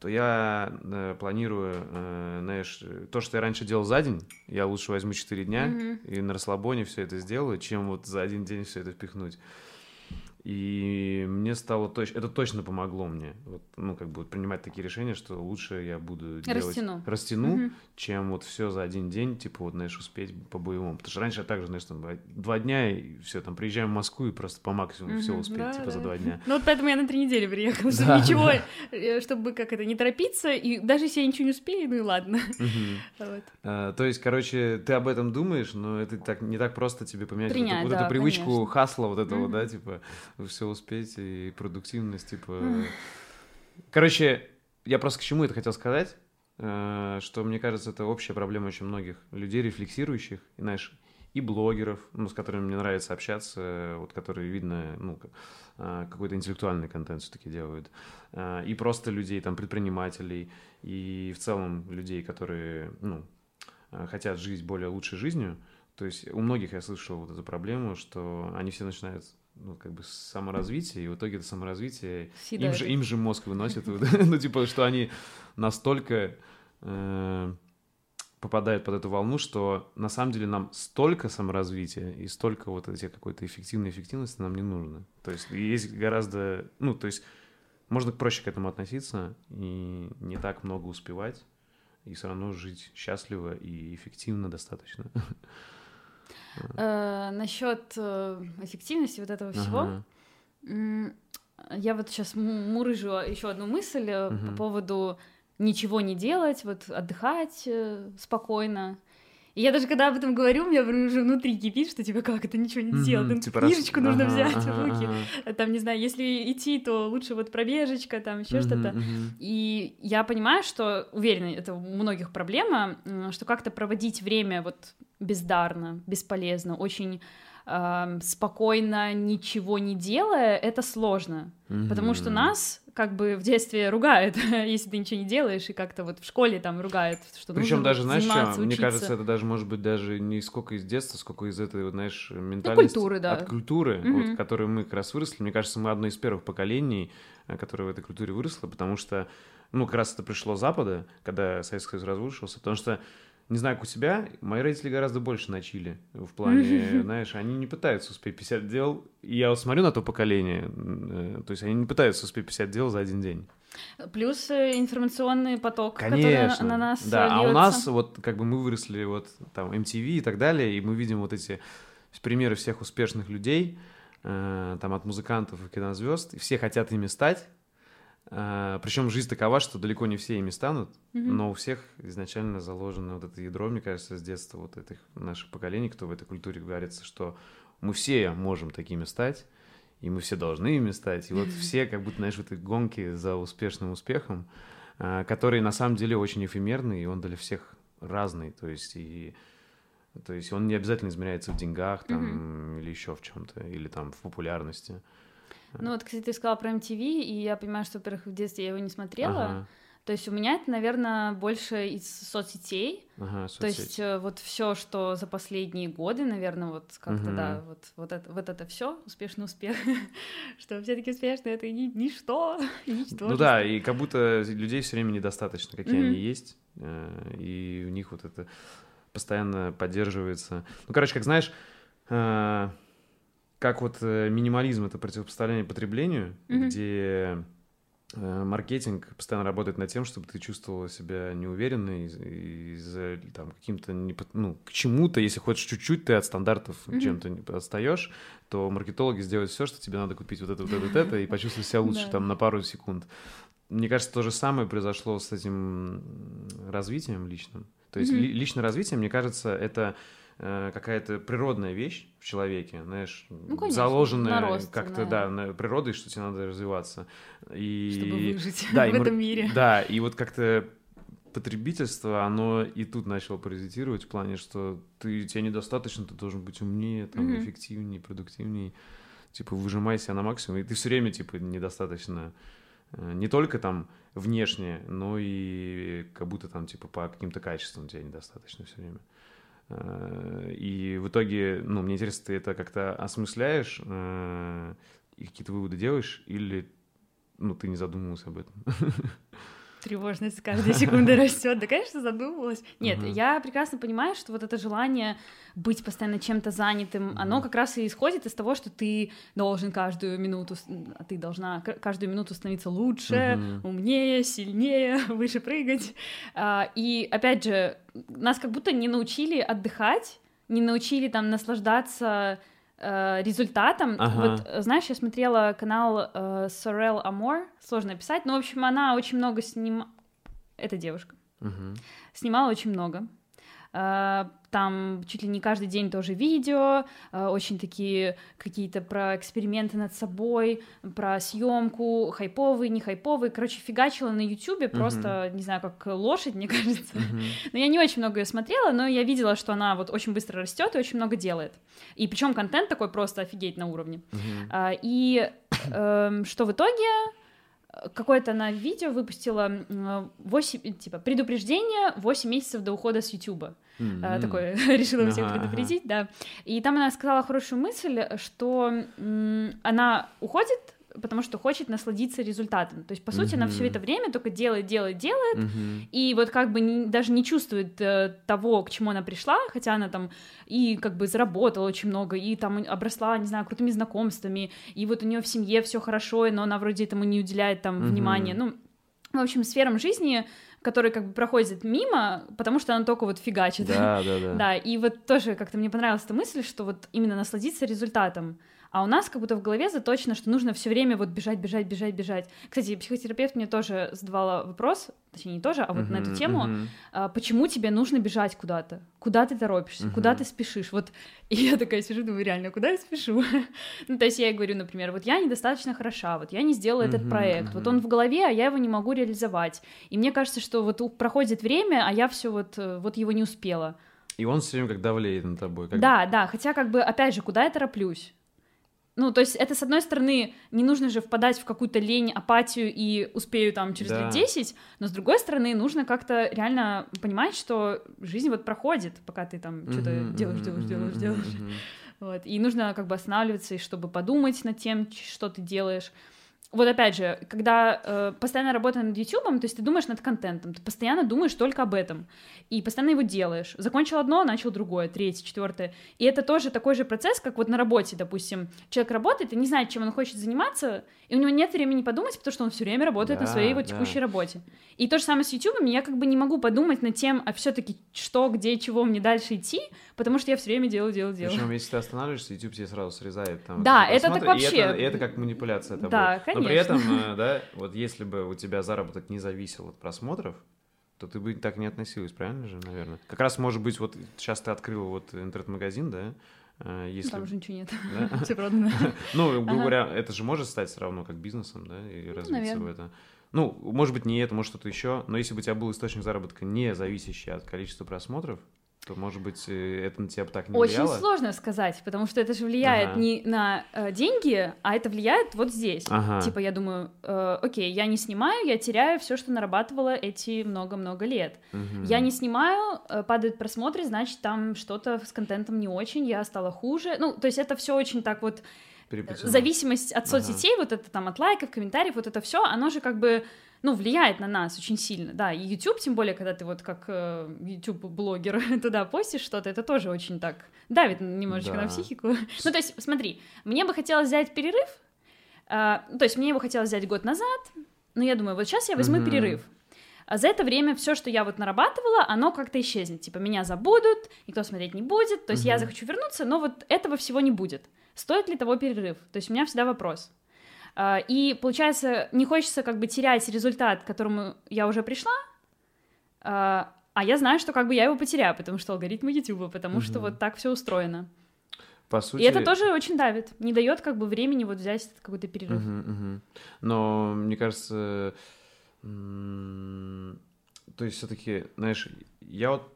то я э, планирую, э, знаешь, то, что я раньше делал за день, я лучше возьму 4 дня mm-hmm. и на расслабоне все это сделаю, чем вот за один день все это впихнуть. И мне стало точно, это точно помогло мне, вот, ну, как бы принимать такие решения, что лучше я буду делать...
Растяну.
Растяну, угу. чем вот все за один день, типа, вот, знаешь, успеть по-боевому. Потому что раньше я также, знаешь, там, два дня, и все, там, приезжаем в Москву и просто по максимуму угу. все успеть, да, типа, да. за два дня.
Ну, вот поэтому я на три недели приехала, чтобы да. ничего, э, чтобы, как это, не торопиться, и даже если я ничего не успею, ну и ладно.
Вот. А, то есть, короче, ты об этом думаешь, но это так не так просто тебе поменять Принять, вот, да, вот эту привычку конечно. хасла вот этого, да, типа, все успеть и продуктивность, типа... Короче, я просто к чему это хотел сказать, э, что, мне кажется, это общая проблема очень многих людей, рефлексирующих, и, знаешь, и блогеров, ну, с которыми мне нравится общаться, вот, которые, видно, ну, э, какой-то интеллектуальный контент все-таки делают, э, и просто людей, там, предпринимателей, и в целом людей, которые, ну, хотят жить более лучшей жизнью, то есть у многих я слышал вот эту проблему, что они все начинают ну, как бы саморазвитие, и в итоге это саморазвитие им же, им же мозг выносит, ну, типа, что они настолько э, попадают под эту волну, что на самом деле нам столько саморазвития и столько вот этих какой-то эффективной эффективности нам не нужно. То есть есть гораздо, ну, то есть можно проще к этому относиться и не так много успевать, и все равно жить счастливо и эффективно достаточно.
Э, Насчет э, эффективности вот этого всего, я вот сейчас мурыжу еще одну мысль по поводу ничего не делать, вот отдыхать спокойно. И я даже когда об этом говорю, у меня уже внутри кипит, что типа как это ничего не делать, mm-hmm, типа книжечку раз... нужно ага, взять ага, в руки, ага. там не знаю, если идти, то лучше вот пробежечка, там еще mm-hmm, что-то. Mm-hmm. И я понимаю, что уверена, это у многих проблема, что как-то проводить время вот бездарно, бесполезно, очень э, спокойно, ничего не делая, это сложно, mm-hmm. потому что нас как бы в детстве ругают, если ты ничего не делаешь, и как-то вот в школе там ругают, что
Причем даже, знаешь, что, мне кажется, это даже может быть даже не сколько из детства, сколько из этой, вот, знаешь, ментальности. Ну, культуры, да. От культуры, mm-hmm. вот, которой мы как раз выросли. Мне кажется, мы одно из первых поколений, э, которое в этой культуре выросло, потому что, ну, как раз это пришло с Запада, когда Советский Союз разрушился, потому что не знаю, как у тебя, мои родители гораздо больше начали в плане, знаешь, они не пытаются успеть 50 дел. И я вот смотрю на то поколение, э, то есть они не пытаются успеть 50 дел за один день.
Плюс э, информационный поток, Конечно. который на нас
Да, льется. а у нас вот как бы мы выросли вот там MTV и так далее, и мы видим вот эти примеры всех успешных людей, э, там от музыкантов и кинозвезд, и все хотят ими стать, а, Причем жизнь такова, что далеко не все ими станут, mm-hmm. но у всех изначально заложено вот это ядро, мне кажется, с детства вот этих наших поколений, кто в этой культуре говорится, что мы все можем такими стать, и мы все должны ими стать. И вот все как будто, знаешь, в этой гонке за успешным успехом, а, который на самом деле очень эфемерный, и он для всех разный. То есть и то есть он не обязательно измеряется в деньгах там, mm-hmm. или еще в чем-то, или там в популярности.
Ну вот, кстати, ты сказала про MTV, и я понимаю, что, во-первых, в детстве я его не смотрела. Ага. То есть у меня это, наверное, больше из соцсетей. Ага, соцсеть. То есть э, вот все, что за последние годы, наверное, вот как-то, угу. да, вот, вот это, вот это все, успешный успех, что все таки успешно, это ни, ничто,
ничто. Ну да, и как будто людей все время недостаточно, какие они есть, э, и у них вот это постоянно поддерживается. Ну, короче, как знаешь, э, как вот э, минимализм это противопоставление потреблению, mm-hmm. где э, маркетинг постоянно работает над тем, чтобы ты чувствовала себя неуверенной из-за там каким-то не, ну к чему-то, если хочешь чуть-чуть ты от стандартов mm-hmm. чем-то отстаешь, то маркетологи сделают все, что тебе надо купить вот это, вот это, вот это и почувствовать себя лучше там на пару секунд. Мне кажется, то же самое произошло с этим развитием личным. То есть mm-hmm. личное развитие, мне кажется, это какая-то природная вещь в человеке, знаешь, ну, конечно, заложенная как-то, да, на природой, что тебе надо развиваться. И...
Чтобы выжить да, в и, этом мире.
Да, и вот как-то потребительство, оно и тут начало паразитировать в плане, что ты, тебе недостаточно, ты должен быть умнее, там, mm-hmm. эффективнее, продуктивнее, типа, выжимай себя на максимум, и ты все время, типа, недостаточно э, не только там внешне, но и как будто там, типа, по каким-то качествам тебе недостаточно все время. Э, и в итоге, ну, мне интересно, ты это как-то осмысляешь э, и какие-то выводы делаешь, или ну, ты не задумывался об этом?
тревожность каждой секунды растет. Да, конечно, задумывалась. Нет, uh-huh. я прекрасно понимаю, что вот это желание быть постоянно чем-то занятым, uh-huh. оно как раз и исходит из того, что ты должен каждую минуту, а ты должна каждую минуту становиться лучше, uh-huh. умнее, сильнее, выше прыгать. А, и опять же, нас как будто не научили отдыхать, не научили там наслаждаться результатом. Ага. Вот, знаешь, я смотрела канал э, Sorel Amor, сложно описать, но, в общем, она очень много снимала... Это девушка. Угу. Снимала очень много. Э, там чуть ли не каждый день тоже видео, э, очень такие какие-то про эксперименты над собой, про съемку, хайповые, не хайповые. Короче, фигачила на Ютубе uh-huh. просто, не знаю, как лошадь, мне кажется. Uh-huh. но я не очень много ее смотрела, но я видела, что она вот очень быстро растет и очень много делает. И причем контент такой просто офигеть на уровне. Uh-huh. И эм, что в итоге какое-то она видео выпустила 8, типа, предупреждение 8 месяцев до ухода с Ютуба. Mm-hmm. Такое решила ага, всех предупредить, ага. да. И там она сказала хорошую мысль, что она уходит потому что хочет насладиться результатом. То есть, по сути, mm-hmm. она все это время только делает, делает, делает, mm-hmm. и вот как бы не, даже не чувствует э, того, к чему она пришла, хотя она там и как бы заработала очень много, и там обросла, не знаю, крутыми знакомствами, и вот у нее в семье все хорошо, но она вроде этому не уделяет там mm-hmm. внимания. Ну, в общем, сферам жизни который как бы проходит мимо, потому что она только вот фигачит.
Да, да, да.
Да, и вот тоже как-то мне понравилась эта мысль, что вот именно насладиться результатом. А у нас как будто в голове заточено, что нужно все время вот бежать, бежать, бежать, бежать. Кстати, психотерапевт мне тоже задавала вопрос, точнее не тоже, а вот uh-huh, на эту тему, uh-huh. а, почему тебе нужно бежать куда-то? Куда ты торопишься? Uh-huh. Куда ты спешишь? Вот и я такая сижу, думаю, реально, куда я спешу? ну, то есть я ей говорю, например, вот я недостаточно хороша, вот я не сделала uh-huh, этот проект, uh-huh. вот он в голове, а я его не могу реализовать. И мне кажется, что вот проходит время, а я все вот, э, вот его не успела.
И он все время как давлеет на тобой. Как...
Да, да, хотя как бы, опять же, куда я тороплюсь? Ну, то есть это, с одной стороны, не нужно же впадать в какую-то лень, апатию и успею там через да. лет 10, но с другой стороны, нужно как-то реально понимать, что жизнь вот проходит, пока ты там uh-huh, что-то uh-huh, делаешь, делаешь, uh-huh, делаешь, делаешь. Вот. И нужно как бы останавливаться, и чтобы подумать над тем, что ты делаешь вот опять же, когда э, постоянно работаешь над YouTube, то есть ты думаешь над контентом, ты постоянно думаешь только об этом, и постоянно его делаешь. Закончил одно, начал другое, третье, четвертое. И это тоже такой же процесс, как вот на работе, допустим. Человек работает и не знает, чем он хочет заниматься, и у него нет времени подумать, потому что он все время работает да, на своей вот да. текущей работе. И то же самое с YouTube, я как бы не могу подумать над тем, а все-таки что, где, чего мне дальше идти, потому что я все время делаю, делаю, делаю.
Причем, если ты останавливаешься, YouTube тебе сразу срезает. Там,
да, это так вообще. И
это, и это как манипуляция. Это
да, будет. Конечно.
Но при этом, э, да, вот если бы у тебя заработок не зависел от просмотров, то ты бы так не относилась, правильно же, наверное? Как раз, может быть, вот сейчас ты открыла вот интернет-магазин, да,
э, если... Там уже ничего нет, все продано.
Ну, грубо говоря, это же может стать все равно как бизнесом, да, и развиться в это. Ну, может быть, не это, может, что-то еще, но если бы у тебя был источник заработка, не зависящий от количества просмотров, то, может быть, э, это на тебя бы так не
Очень
влияло?
Очень сложно сказать, потому что это же влияет ага. не на э, деньги, а это влияет вот здесь. Ага. Типа, я думаю, э, окей, я не снимаю, я теряю все, что нарабатывала эти много-много лет. Угу. Я не снимаю, э, падают просмотры, значит, там что-то с контентом не очень, я стала хуже. Ну, то есть это все очень так вот... Зависимость от соцсетей, ага. вот это там от лайков, комментариев, вот это все, оно же как бы ну, влияет на нас очень сильно, да, и YouTube, тем более, когда ты вот как э, YouTube-блогер туда постишь что-то, это тоже очень так давит немножечко да. на психику. ну, то есть, смотри, мне бы хотелось взять перерыв, э, то есть мне его хотелось взять год назад, но я думаю, вот сейчас я возьму mm-hmm. перерыв, а за это время все, что я вот нарабатывала, оно как-то исчезнет. Типа меня забудут, никто смотреть не будет. То есть угу. я захочу вернуться, но вот этого всего не будет. Стоит ли того перерыв? То есть у меня всегда вопрос. А, и получается, не хочется как бы терять результат, к которому я уже пришла, а, а я знаю, что как бы я его потеряю, потому что алгоритмы YouTube, потому угу. что вот так все устроено.
По сути...
И это тоже очень давит, не дает как бы времени вот взять какой-то перерыв.
Угу, угу. Но мне кажется, то есть все-таки, знаешь, я вот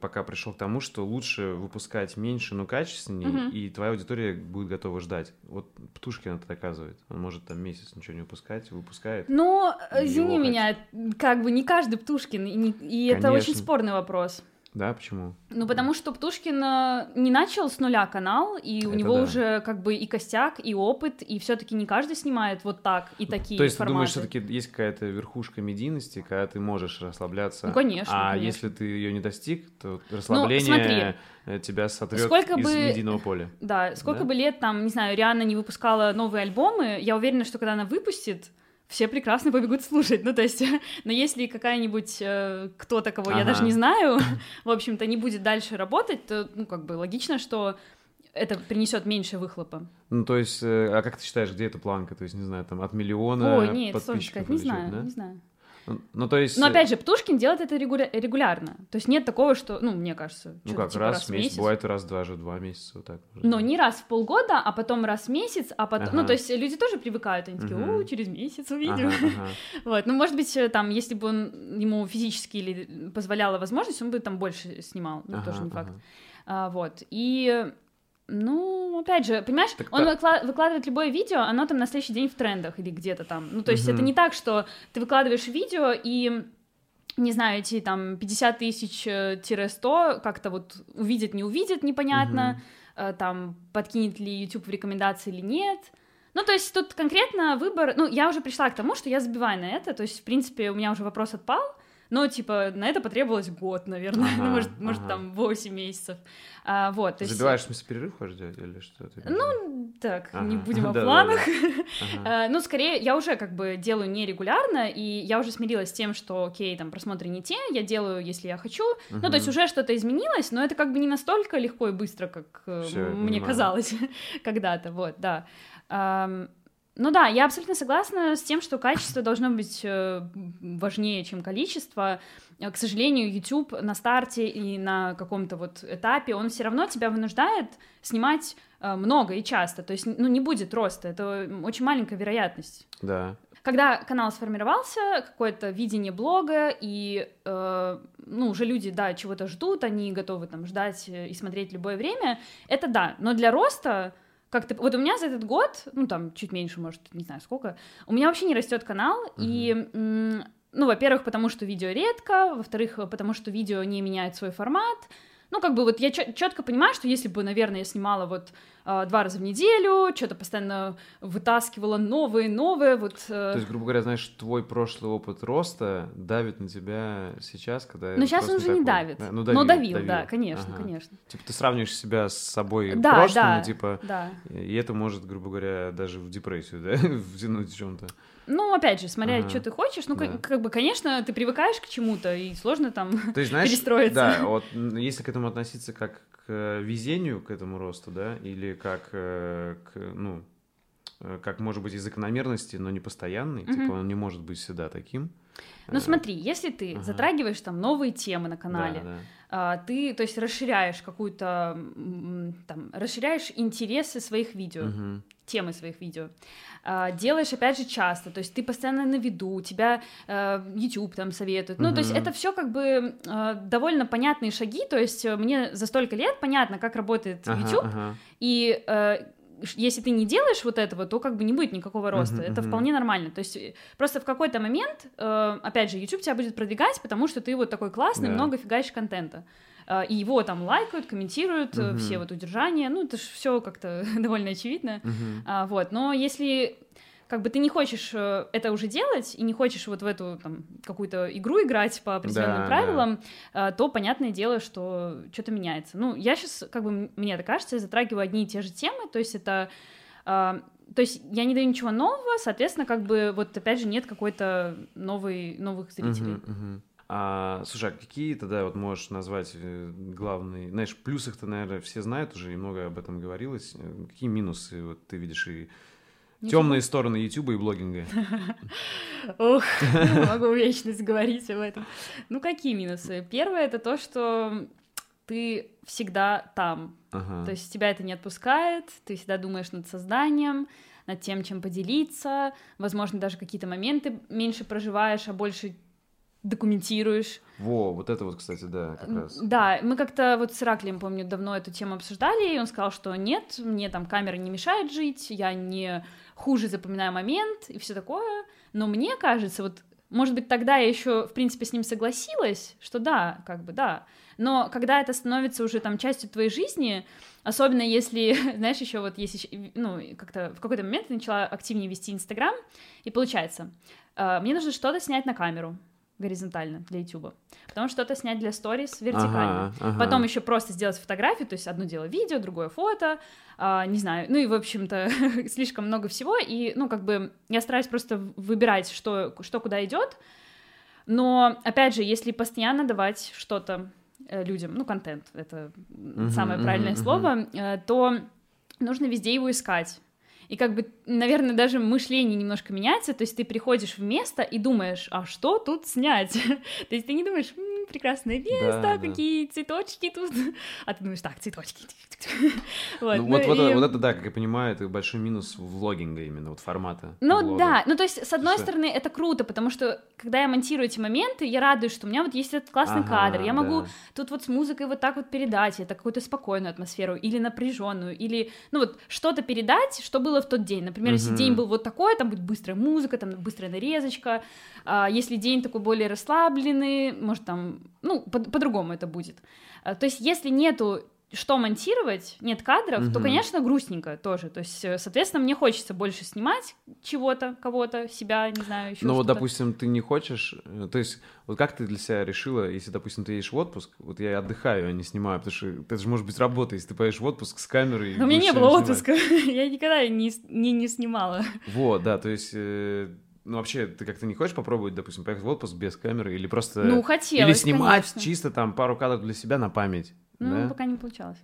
пока пришел к тому, что лучше выпускать меньше, но качественнее, угу. и твоя аудитория будет готова ждать. Вот Птушкин это доказывает. Он может там месяц ничего не выпускать, выпускает.
Ну, извини меня, как бы не каждый Птушкин, и, не, и это очень спорный вопрос.
Да, почему?
Ну, потому что Птушкин э, не начал с нуля канал, и Это у него да. уже как бы и костяк, и опыт, и все-таки не каждый снимает вот так и такие
То есть
форматы.
ты думаешь, все-таки есть какая-то верхушка медийности, когда ты можешь расслабляться?
Ну, конечно.
А
конечно.
если ты ее не достиг, то расслабление ну, смотри, э, тебя сотрет сколько из бы, медийного поля.
Да, сколько да? бы лет там, не знаю, Риана не выпускала новые альбомы, я уверена, что когда она выпустит, все прекрасно побегут слушать. Ну, то есть, но если какая-нибудь э, кто-то, кого ага. я даже не знаю, в общем-то, не будет дальше работать, то, ну, как бы логично, что это принесет меньше выхлопа.
Ну, то есть, э, а как ты считаешь, где эта планка? То есть, не знаю, там от миллиона
Ой, нет, подписчиков? Не знаю, да? не знаю.
Ну, то есть...
Но опять же, Птушкин делает это регуля... регулярно. То есть нет такого, что, ну, мне кажется...
Ну как, типа, раз, раз в месяц, месяц, бывает раз даже два месяца, вот так.
Но не раз в полгода, а потом раз в месяц, а потом... Ага. Ну, то есть люди тоже привыкают, они такие, о, через месяц увидим. Ага, ага. вот, ну, может быть, там, если бы он ему физически или позволяла возможность, он бы там больше снимал, ну, ага, тоже не факт. Ага. А, вот, и ну, опять же, понимаешь, так, он да. выкладывает любое видео, оно там на следующий день в трендах или где-то там. Ну, то есть угу. это не так, что ты выкладываешь видео и не знаю, эти там 50 тысяч-100 как-то вот увидит, не увидит, непонятно, угу. там подкинет ли YouTube в рекомендации или нет. Ну, то есть тут конкретно выбор... Ну, я уже пришла к тому, что я забиваю на это, то есть, в принципе, у меня уже вопрос отпал, но, типа, на это потребовалось год, наверное, ага, ну, может, ага. может, там 8 месяцев. А, вот,
то Забиваешь, в смысле, перерыв хочешь делать или что? Ты
ну, так, ага. не будем о планах. Ага. ну, скорее, я уже как бы делаю нерегулярно, и я уже смирилась с тем, что, окей, там, просмотры не те, я делаю, если я хочу. Угу. Ну, то есть уже что-то изменилось, но это как бы не настолько легко и быстро, как э, Всё, мне казалось когда-то, вот, да. Ну да, я абсолютно согласна с тем, что качество должно быть э, важнее, чем количество. Э, к сожалению, YouTube на старте и на каком-то вот этапе, он все равно тебя вынуждает снимать э, много и часто. То есть, ну, не будет роста, это очень маленькая вероятность.
Да.
Когда канал сформировался, какое-то видение блога, и, э, ну, уже люди, да, чего-то ждут, они готовы там ждать и смотреть любое время, это да. Но для роста как-то... Вот у меня за этот год, ну, там, чуть меньше, может, не знаю сколько, у меня вообще не растет канал, uh-huh. и... Ну, во-первых, потому что видео редко, во-вторых, потому что видео не меняет свой формат, ну, как бы вот я четко понимаю, что если бы, наверное, я снимала вот э, два раза в неделю, что-то постоянно вытаскивала новые, новые, вот...
Э... То есть, грубо говоря, знаешь, твой прошлый опыт роста давит на тебя сейчас, когда...
Ну, сейчас он уже не давит, да? ну, давил, но давил, давил, да, конечно, ага. конечно.
Типа ты сравниваешь себя с собой да, прошлым, да, типа, да. и это может, грубо говоря, даже в депрессию, да, втянуть в чем-то.
Ну, опять же, смотря, ага. что ты хочешь, ну, да. как, как бы, конечно, ты привыкаешь к чему-то, и сложно там есть, знаешь, перестроиться.
Да, вот если к этому относиться как к везению, к этому росту, да, или как э, к, ну, э, как, может быть, из закономерности, но не постоянный, угу. типа он не может быть всегда таким.
Ну, э, смотри, если ты ага. затрагиваешь там новые темы на канале, да, да. А, ты, то есть, расширяешь какую-то, там, расширяешь интересы своих видео, угу. Темы своих видео, а, делаешь, опять же, часто, то есть ты постоянно на виду, тебя э, YouTube там советует, ну, то есть это все как бы э, довольно понятные шаги, то есть э, мне за столько лет понятно, как работает ага, YouTube, ага. и если ты не делаешь вот этого, то как бы не будет никакого роста. Uh-huh, это uh-huh. вполне нормально. То есть просто в какой-то момент, э, опять же, YouTube тебя будет продвигать, потому что ты вот такой классный, yeah. много фигаешь контента. Э, и его там лайкают, комментируют, uh-huh. все вот удержания. Ну, это же все как-то довольно очевидно. Uh-huh. А, вот. Но если как бы ты не хочешь э, это уже делать и не хочешь вот в эту там какую-то игру играть по определенным да, правилам, да. то понятное дело, что что-то меняется. Ну, я сейчас, как бы мне так кажется, затрагиваю одни и те же темы, то есть это то есть я не даю ничего нового, соответственно, как бы вот опять же нет какой-то новой, новых зрителей. Uh-huh,
uh-huh. А, слушай, а какие тогда вот можешь назвать э, главные, знаешь, плюсах-то, наверное, все знают уже и много об этом говорилось. Э, какие минусы вот ты видишь и темные стороны Ютуба и блогинга?
Ух, могу вечность говорить об этом. Ну, какие минусы? Первое — это то, что ты всегда там. То есть тебя это не отпускает, ты всегда думаешь над созданием, над тем, чем поделиться, возможно, даже какие-то моменты меньше проживаешь, а больше документируешь.
Во, вот это вот, кстати, да, как раз.
Да, мы как-то вот с Ираклием, помню, давно эту тему обсуждали, и он сказал, что нет, мне там камера не мешает жить, я не хуже запоминаю момент и все такое, но мне кажется, вот, может быть, тогда я еще, в принципе, с ним согласилась, что да, как бы да, но когда это становится уже там частью твоей жизни, особенно если, знаешь, еще вот если, ну, как-то в какой-то момент я начала активнее вести Инстаграм, и получается, э, мне нужно что-то снять на камеру, горизонтально для YouTube. Потом что-то снять для сторис вертикально. Ага, ага. Потом еще просто сделать фотографию, то есть одно дело видео, другое фото, а, не знаю, ну и, в общем-то, слишком много всего, и, ну, как бы я стараюсь просто выбирать, что, что куда идет, но, опять же, если постоянно давать что-то э, людям, ну, контент, это uh-huh, самое правильное uh-huh, слово, uh-huh. то нужно везде его искать. И как бы, наверное, даже мышление немножко меняется, то есть ты приходишь в место и думаешь, а что тут снять? то есть ты не думаешь, прекрасное место, да, какие да. цветочки тут, а ты думаешь, так, цветочки.
вот, ну, вот, вот, и... вот это, да, как я понимаю, это большой минус влогинга именно, вот формата.
Ну
влога.
да, ну то есть, с одной что? стороны, это круто, потому что, когда я монтирую эти моменты, я радуюсь, что у меня вот есть этот классный ага, кадр, я могу да. тут вот с музыкой вот так вот передать, это какую-то спокойную атмосферу, или напряженную, или, ну вот, что-то передать, что было в тот день. Например, если день был вот такой, там будет быстрая музыка, там быстрая нарезочка. А, если день такой более расслабленный, может там, ну, по- по-другому это будет. А, то есть, если нету что монтировать, нет кадров, то, конечно, грустненько тоже. То есть, э, соответственно, мне хочется больше снимать чего-то, кого-то, себя, не знаю, еще.
Ну вот, допустим, ты не хочешь, э, то есть, вот как ты для себя решила, если, допустим, ты едешь в отпуск, вот я отдыхаю, а не снимаю, потому что это же может быть работа, если ты поедешь в отпуск с камерой.
Но у меня не было отпуска, я никогда не, не, не снимала.
Вот, да, то есть э, ну, вообще, ты как-то не хочешь попробовать, допустим, поехать в отпуск без камеры или просто...
Ну, хотелось,
Или снимать
конечно.
чисто там пару кадров для себя на память?
Ну,
да?
пока не получалось.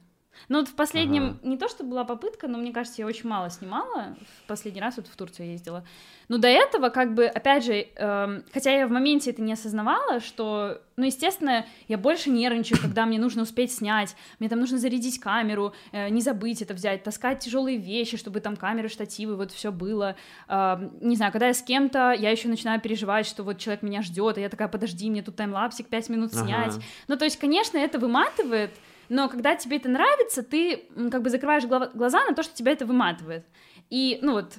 Ну, вот в последнем,
Ага.
не то, что была попытка, но мне кажется, я очень мало снимала. В последний раз вот в Турцию ездила. Но до этого, как бы, опять же, эм, хотя я в моменте это не осознавала, что, ну, естественно, я больше нервничаю, когда мне нужно успеть снять, мне там нужно зарядить камеру, э, не забыть это взять, таскать тяжелые вещи, чтобы там камеры, штативы, вот все было. Эм, не знаю, когда я с кем-то, я еще начинаю переживать, что вот человек меня ждет, а я такая, подожди, мне тут таймлапсик 5 минут
Ага.
снять. Ну, то есть, конечно, это выматывает, но когда тебе это нравится, ты как бы закрываешь глаза на то, что тебя это выматывает. И, ну вот,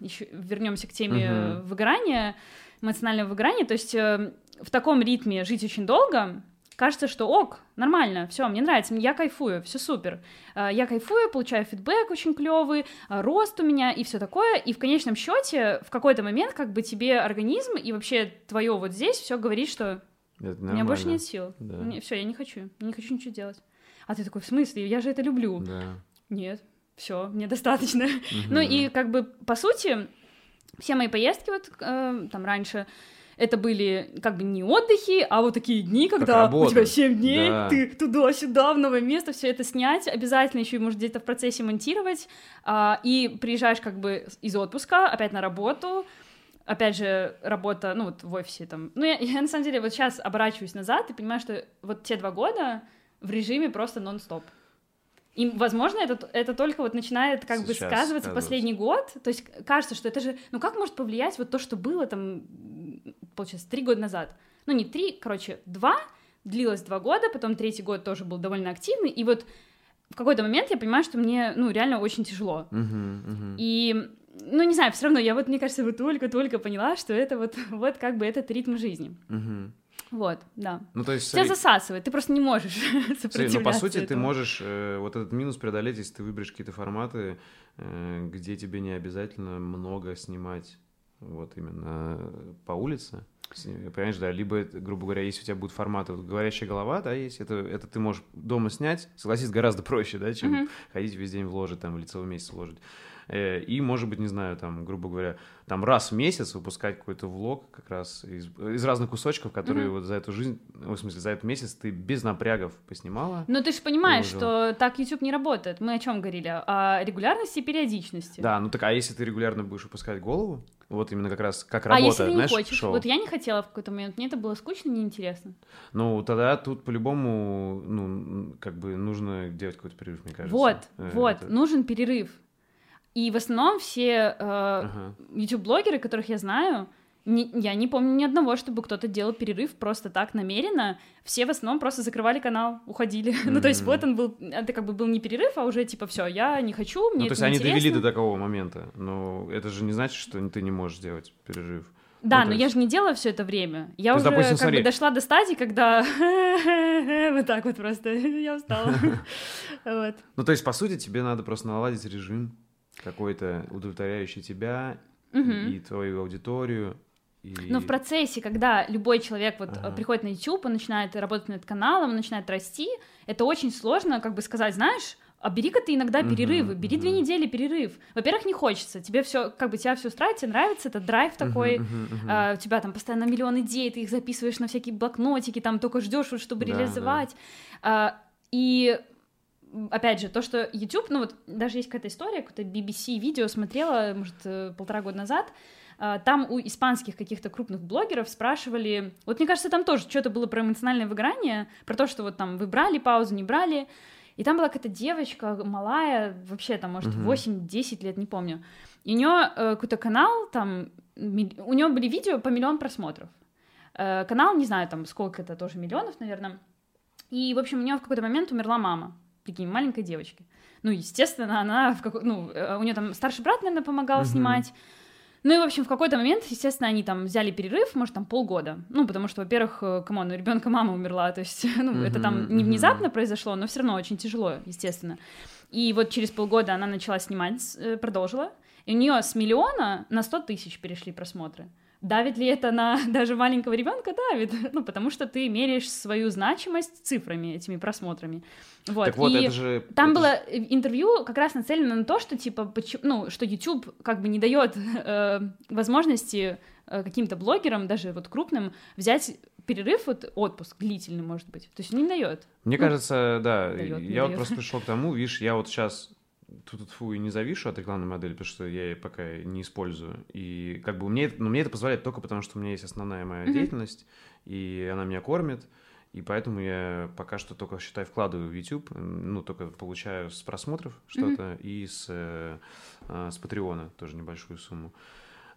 еще вернемся к теме э,
Мгм.
выгорания, эмоционального выгорания. То есть э, в таком ритме жить очень долго, кажется, что ок, нормально, все, мне нравится, я кайфую, все супер. Э, Я кайфую, получаю фидбэк очень клевый, рост у меня и все такое. И в конечном счете, в какой-то момент, как бы тебе организм и вообще твое вот здесь все говорит, что
Это
у меня больше нет сил.
Да.
Все, я не хочу. Не хочу ничего делать. А ты такой, в смысле? Я же это люблю.
Да.
Нет, все, мне достаточно. Ну и как бы, по сути, все мои поездки вот э, там раньше, это были как бы не отдыхи, а вот такие дни, когда у тебя 7 дней,
Да.
ты туда-сюда, в новое место, все это снять, обязательно еще может, где-то в процессе монтировать, а, и приезжаешь как бы из отпуска опять на работу, опять же, работа, ну, вот в офисе там. Ну, я, я на самом деле вот сейчас оборачиваюсь назад и понимаю, что вот те два года в режиме просто нон-стоп. И, возможно, это, это только вот начинает как бы
Сейчас
сказываться
сказывается.
последний год. То есть кажется, что это же... Ну как может повлиять вот то, что было там, получается, три года назад? Ну не три, короче, два. Длилось два года, потом третий год тоже был довольно активный. И вот в какой-то момент я понимаю, что мне, ну, реально очень тяжело.
Мгм, мгм.
И, ну, не знаю, все равно я вот, мне кажется, вот только-только поняла, что это вот, вот как бы этот ритм жизни.
Мгм.
Вот, да.
Ну, то есть,
Тебя
смотри,
засасывает, ты просто не можешь сопротивляться
ну, по сути, ты
этому.
можешь э, вот этот минус преодолеть, если ты выберешь какие-то форматы, э, где тебе не обязательно много снимать вот именно э, по улице. С- Понимаешь, да, либо, грубо говоря, если у тебя будет формат, вот, говорящая голова, да, есть, это, это ты можешь дома снять, согласись, гораздо проще, да, чем
Мгм.
ходить весь день вложить, там, в лицевой месяц вложить. Э, И, может быть, не знаю, там, грубо говоря, там раз в месяц выпускать какой-то влог как раз из, из разных кусочков, которые
Мгм.
вот за эту жизнь, ну, в смысле, за этот месяц ты без напрягов поснимала.
Но ты же понимаешь, что так YouTube не работает. Мы о чем говорили? О регулярности и периодичности.
Да, ну так, а если ты регулярно будешь выпускать голову, вот именно как раз как
а
работа,
если ты не
знаешь,
хочешь?
шоу,
Вот я не хотела в какой-то момент, мне это было скучно, неинтересно.
ну тогда тут по-любому, ну, как бы нужно делать какой-то перерыв, мне кажется.
Вот,
Э,
вот,
это-
нужен перерыв. И в основном все э,
Ага.
YouTube-блогеры, которых я знаю, не- я не помню ни одного, чтобы кто-то делал перерыв просто так намеренно. Все в основном просто закрывали канал, уходили. ну, то есть вот он был, это как бы был не перерыв, а уже типа все, я не хочу, мне
Ну, то есть они довели
неинтересно».
до такого момента, но это же не значит, что ты не можешь сделать перерыв.
Да,
Ну,
но я
есть-
же не делала все это время. Я
То
уже
допустим,
как
смотри.
бы дошла до стадии, когда вот так вот просто я устала. Вот.
Ну, то есть, по сути, тебе надо просто наладить режим какой-то удовлетворяющий тебя
Мгм.
и твою аудиторию. И...
Но в процессе, когда любой человек вот
Ага.
приходит на YouTube, он начинает работать над каналом, он начинает расти, это очень сложно, как бы сказать, знаешь, а бери-ка ты иногда перерывы, бери две недели перерыв. Во-первых, не хочется, тебе все, как бы тебя все устраивает, тебе нравится, это драйв такой, а, у тебя там постоянно миллион идей, ты их записываешь на всякие блокнотики, там только ждешь, вот, чтобы
Да,
реализовать. А, и опять же, то, что YouTube, ну вот даже есть какая-то история, какое-то BBC видео смотрела, может, э, полтора года назад, а, там у испанских каких-то крупных блогеров спрашивали, вот мне кажется, там тоже что-то было про эмоциональное выгорание, про то, что вот там вы брали паузу, не брали, и там была какая-то девочка малая, вообще там, может,
Мгм.
8-10 лет, не помню, и у нее какой-то канал, там, у нее были видео по миллион просмотров. Э, канал, не знаю, там, сколько это, тоже миллионов, наверное. И, в общем, у нее в какой-то момент умерла мама, прикинь, маленькой девочки. Ну, естественно, она в какой... Ну, э, у нее там старший брат, наверное, помогал
Мгм.
снимать. Ну и, в общем, в какой-то момент, естественно, они там взяли перерыв, может, там полгода. Ну, потому что, во-первых, э, come on, у ребенка мама умерла, то есть, ну, mm-hmm, это там не внезапно mm-hmm. произошло, но все равно очень тяжело, естественно. И вот через полгода она начала снимать, э, продолжила, и у нее с миллиона на 100 тысяч перешли просмотры. Давит ли это на даже маленького ребенка? Давит. Ну, потому что ты меряешь свою значимость цифрами, этими просмотрами. Вот.
Так вот,
и
это же...
Там
это
было же... интервью как раз нацелено на то, что, типа, почему, ну, что YouTube как бы не дает э, возможности э, каким-то блогерам, даже вот крупным, взять перерыв, вот отпуск длительный, может быть. То есть не дает.
Мне ну, кажется, да.
Дает,
я вот просто пришел к тому, видишь, я вот сейчас тут фу и не завишу от рекламной модели, потому что я ее пока не использую. И как бы мне, ну, мне это позволяет только потому, что у меня есть основная моя mm-hmm. деятельность, и она меня кормит. И поэтому я пока что только, считай, вкладываю в YouTube, ну, только получаю с просмотров что-то mm-hmm. и с, э, с Патреона тоже небольшую сумму.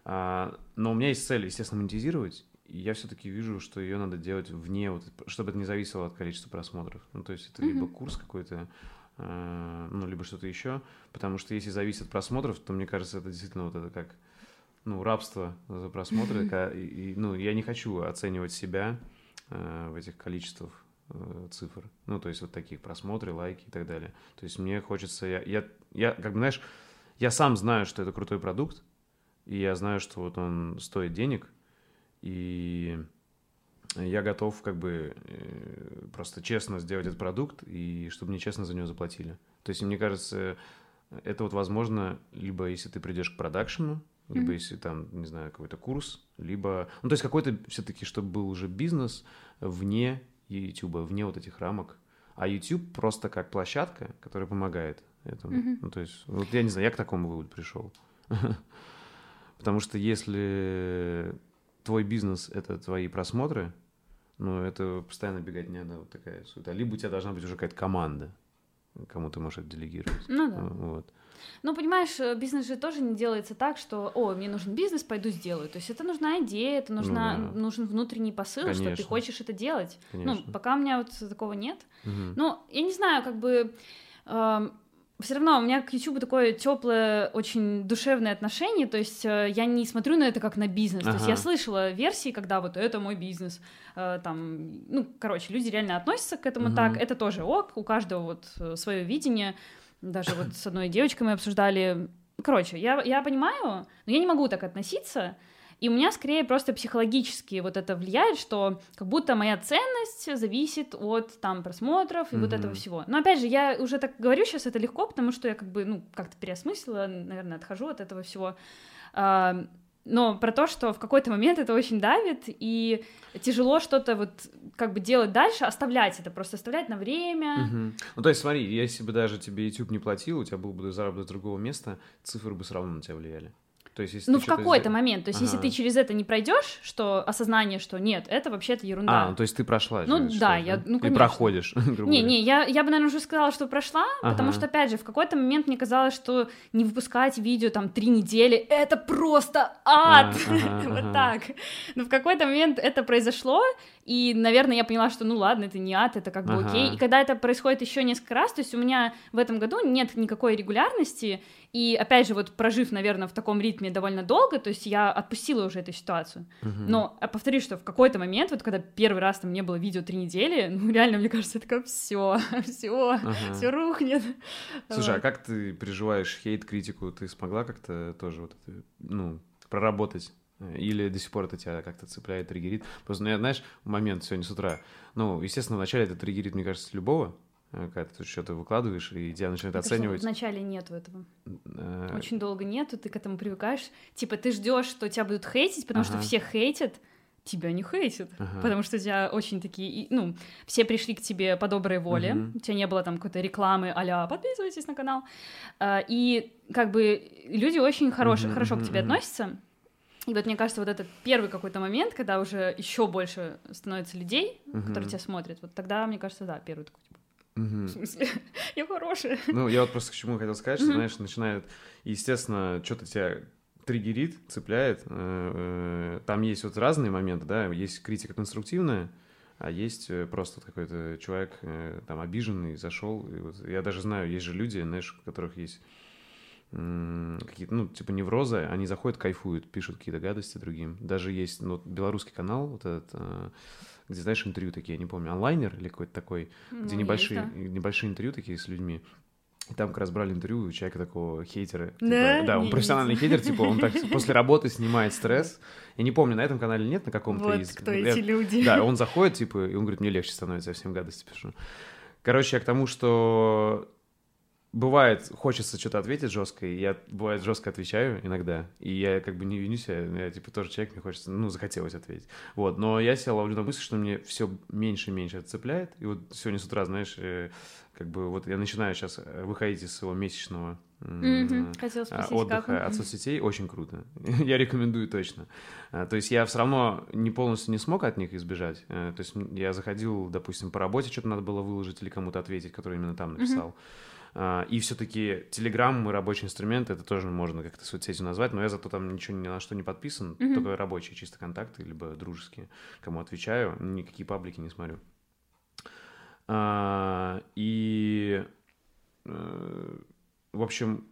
А, но у меня есть цель, естественно, монетизировать, и я все-таки вижу, что ее надо делать вне, вот, чтобы это не зависело от количества просмотров. Ну, то есть это mm-hmm. либо курс какой-то, ну, либо что-то еще, потому что если зависит от просмотров, то мне кажется, это действительно вот это как, ну, рабство за просмотры, и, и, ну, я не хочу оценивать себя э, в этих количествах э, цифр, ну, то есть вот таких просмотры, лайки и так далее. То есть мне хочется, я, я, я как бы, знаешь, я сам знаю, что это крутой продукт, и я знаю, что вот он стоит денег, и я готов как бы э, просто честно сделать этот продукт, и чтобы мне честно за него заплатили. То есть, мне кажется, это вот возможно либо если ты придешь к продакшену, либо mm-hmm. если там, не знаю, какой-то курс, либо... Ну, то есть какой-то все-таки, чтобы был уже бизнес вне YouTube, вне вот этих рамок. А YouTube просто как площадка, которая помогает этому. Mm-hmm. Ну, то есть, вот я не знаю, я к такому выводу пришел. Потому что если твой бизнес — это твои просмотры, ну, это постоянно бегать не надо, вот такая суета. Либо у тебя должна быть уже какая-то команда, кому ты можешь это делегировать.
Ну да.
Вот.
Ну, понимаешь, э, бизнес же тоже не делается так, что, о, мне нужен бизнес, пойду сделаю. То есть это нужна идея, это нужна, ну, да. нужен внутренний посыл, Конечно. что ты хочешь это делать. Ну, Конечно. Ну, пока у меня вот такого нет. Угу. Ну, я не знаю, как бы... Э, все равно у меня к YouTube такое теплое, очень душевное отношение, то есть э, я не смотрю на это как на бизнес, ага. то есть я слышала версии, когда вот это мой бизнес, э, там, ну, короче, люди реально относятся к этому угу. так, это тоже ок, у каждого вот э, свое видение, даже вот с одной девочкой мы обсуждали, короче, я, я понимаю, но я не могу так относиться, и у меня скорее просто психологически вот это влияет, что как будто моя ценность зависит от там просмотров и mm-hmm. вот этого всего. Но опять же, я уже так говорю сейчас это легко, потому что я как бы, ну, как-то переосмыслила, наверное, отхожу от этого всего. А, но про то, что в какой-то момент это очень давит, и тяжело что-то вот как бы делать дальше, оставлять это, просто оставлять на время.
Угу. Ну, то есть, смотри, если бы даже тебе YouTube не платил, у тебя был бы заработок другого места, цифры бы все равно на тебя влияли. То есть, если
ну, в какой-то момент. То есть, ага. если ты через это не пройдешь, что осознание, что нет, это вообще-то ерунда.
А, ну, то есть ты прошла.
Ну, да, я, ну, конечно.
И проходишь.
Не, не, я, я бы, наверное, уже сказала, что прошла, ага. потому что, опять же, в какой-то момент мне казалось, что не выпускать видео там три недели, это просто ад! А, ага, вот так. Но в какой-то момент это произошло, и, наверное, я поняла, что ну ладно, это не ад, это как бы ага. окей. И когда это происходит еще несколько раз, то есть у меня в этом году нет никакой регулярности, и опять же, вот прожив, наверное, в таком ритме довольно долго, то есть я отпустила уже эту ситуацию. Угу. Но я повторю, что в какой-то момент, вот когда первый раз там не было видео три недели, ну реально, мне кажется, это как все, все, ага. все рухнет.
Слушай, а как ты переживаешь хейт, критику? Ты смогла как-то тоже вот это, ну, проработать? Или до сих пор это тебя как-то цепляет, триггерит? Просто, ну, я, знаешь, момент сегодня с утра, ну, естественно, вначале это триггерит, мне кажется, любого, когда ты что-то выкладываешь, и тебя начинают
это
оценивать.
Вначале нету этого. А... Очень долго нету, ты к этому привыкаешь. Типа ты ждешь, что тебя будут хейтить, потому ага. что все хейтят, тебя не хейтят, ага. потому что у тебя очень такие, ну, все пришли к тебе по доброй воле, угу. у тебя не было там какой-то рекламы а подписывайтесь на канал, а, и как бы люди очень хорош, угу, хорошо угу, к тебе угу. относятся, и вот мне кажется, вот этот первый какой-то момент, когда уже еще больше становится людей, угу. которые тебя смотрят, вот тогда, мне кажется, да, первый такой Угу. В смысле? Я хорошая.
Ну, я вот просто к чему хотел сказать, что, знаешь, начинает, естественно, что-то тебя триггерит, цепляет. Э, э, там есть вот разные моменты, да, есть критика конструктивная, а есть э, просто какой-то человек там обиженный, зашел. Вот я даже знаю, есть же люди, знаешь, у которых есть какие-то, ну, типа неврозы, они заходят, кайфуют, пишут какие-то гадости другим. Даже есть, ну, белорусский канал, вот этот, э, где, знаешь, интервью такие, я не помню, онлайнер или какой-то такой, ну, где небольшие, есть, да. небольшие интервью такие с людьми. И там как раз брали интервью у человека такого хейтера. Типа, да? да, он профессиональный хейтер, типа он так после работы снимает стресс. Я не помню, на этом канале нет, на каком-то
вот
есть.
кто эти люди.
Да, он заходит, типа, и он говорит, мне легче становится, я всем гадости пишу. Короче, я к тому, что бывает, хочется что-то ответить жестко, и я, бывает, жестко отвечаю иногда, и я как бы не винюсь, я, я типа тоже человек, мне хочется, ну, захотелось ответить. Вот, но я себя ловлю на мысли, что мне все меньше и меньше отцепляет, и вот сегодня с утра, знаешь, э, как бы вот я начинаю сейчас э, выходить из своего месячного
mm-hmm. спросить,
отдыха
как?
от соцсетей, очень круто. я рекомендую точно. А, то есть я все равно не полностью не смог от них избежать. Э, то есть я заходил, допустим, по работе что-то надо было выложить или кому-то ответить, который именно там написал. Mm-hmm. И все-таки Telegram, мой рабочий инструмент, это тоже можно как-то соцсетью назвать, но я зато там ничего ни на что не подписан, mm-hmm. только рабочие чисто контакты, либо дружеские, кому отвечаю, никакие паблики не смотрю. А, и, э, в общем,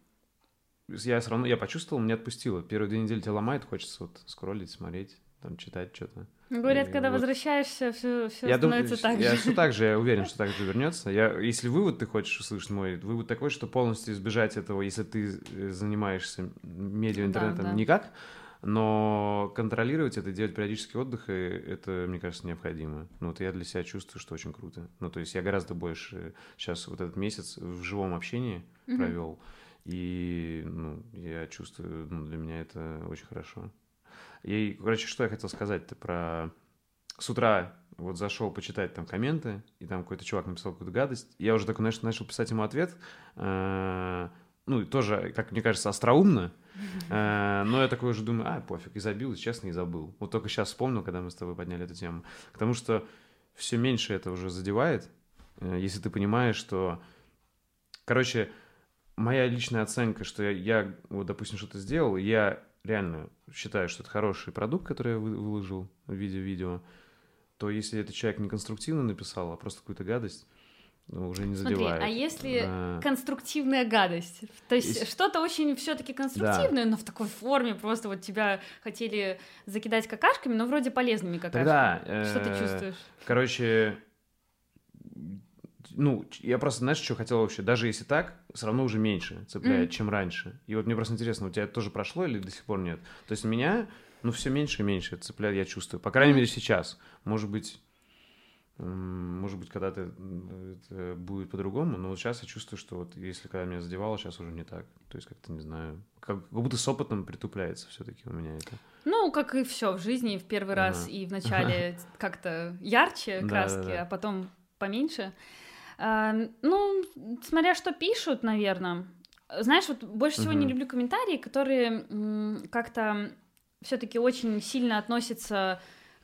я все равно, я почувствовал, меня отпустило. Первые две недели тебя ломает, хочется вот скроллить, смотреть, там читать что-то.
Говорят, и когда вот... возвращаешься, все, все я становится
думаю,
так
я
же.
Я все так же, я уверен, что так же вернется. Я, если вывод ты хочешь услышать мой, вывод такой, что полностью избежать этого, если ты э, занимаешься медиа интернетом, да, да. никак, но контролировать это, делать периодически отдых, это, мне кажется, необходимо. Ну, вот я для себя чувствую, что очень круто. Ну, то есть я гораздо больше сейчас вот этот месяц в живом общении mm-hmm. провел, и, ну, я чувствую, ну, для меня это очень хорошо. И, короче, что я хотел сказать-то про... С утра вот зашел почитать там комменты, и там какой-то чувак написал какую-то гадость. Я уже такой, знаешь, начал писать ему ответ. Э, ну, тоже, как мне кажется, остроумно. Э, но я такой уже думаю, а, пофиг, и забил, честно, и забыл. Вот только сейчас вспомнил, когда мы с тобой подняли эту тему. Потому что все меньше это уже задевает, э, если ты понимаешь, что... Короче, моя личная оценка, что я, я вот, допустим, что-то сделал, я реально считаю, что это хороший продукт, который я выложил в виде видео, то если этот человек не конструктивно написал, а просто какую-то гадость, ну, уже не задевает.
Смотри, а если да. конструктивная гадость? То есть если... что-то очень все таки конструктивное, да. но в такой форме, просто вот тебя хотели закидать какашками, но вроде полезными какашками. Тогда, что ты э, чувствуешь?
Короче, ну, я просто, знаешь, что хотел вообще, даже если так, все равно уже меньше цепляет, mm. чем раньше. И вот мне просто интересно, у тебя это тоже прошло или до сих пор нет? То есть меня, ну, все меньше и меньше цепляет, я чувствую. По крайней mm. мере, сейчас. Может быть, может быть, когда-то это будет по-другому, но вот сейчас я чувствую, что вот если когда меня задевало, сейчас уже не так. То есть как-то, не знаю, как, как будто с опытом притупляется все-таки у меня это.
Ну, как и все в жизни, в первый раз ага. и в начале как-то ярче краски, а потом поменьше. А, ну, смотря что пишут, наверное. Знаешь, вот больше всего не люблю комментарии, которые как-то все-таки очень сильно относятся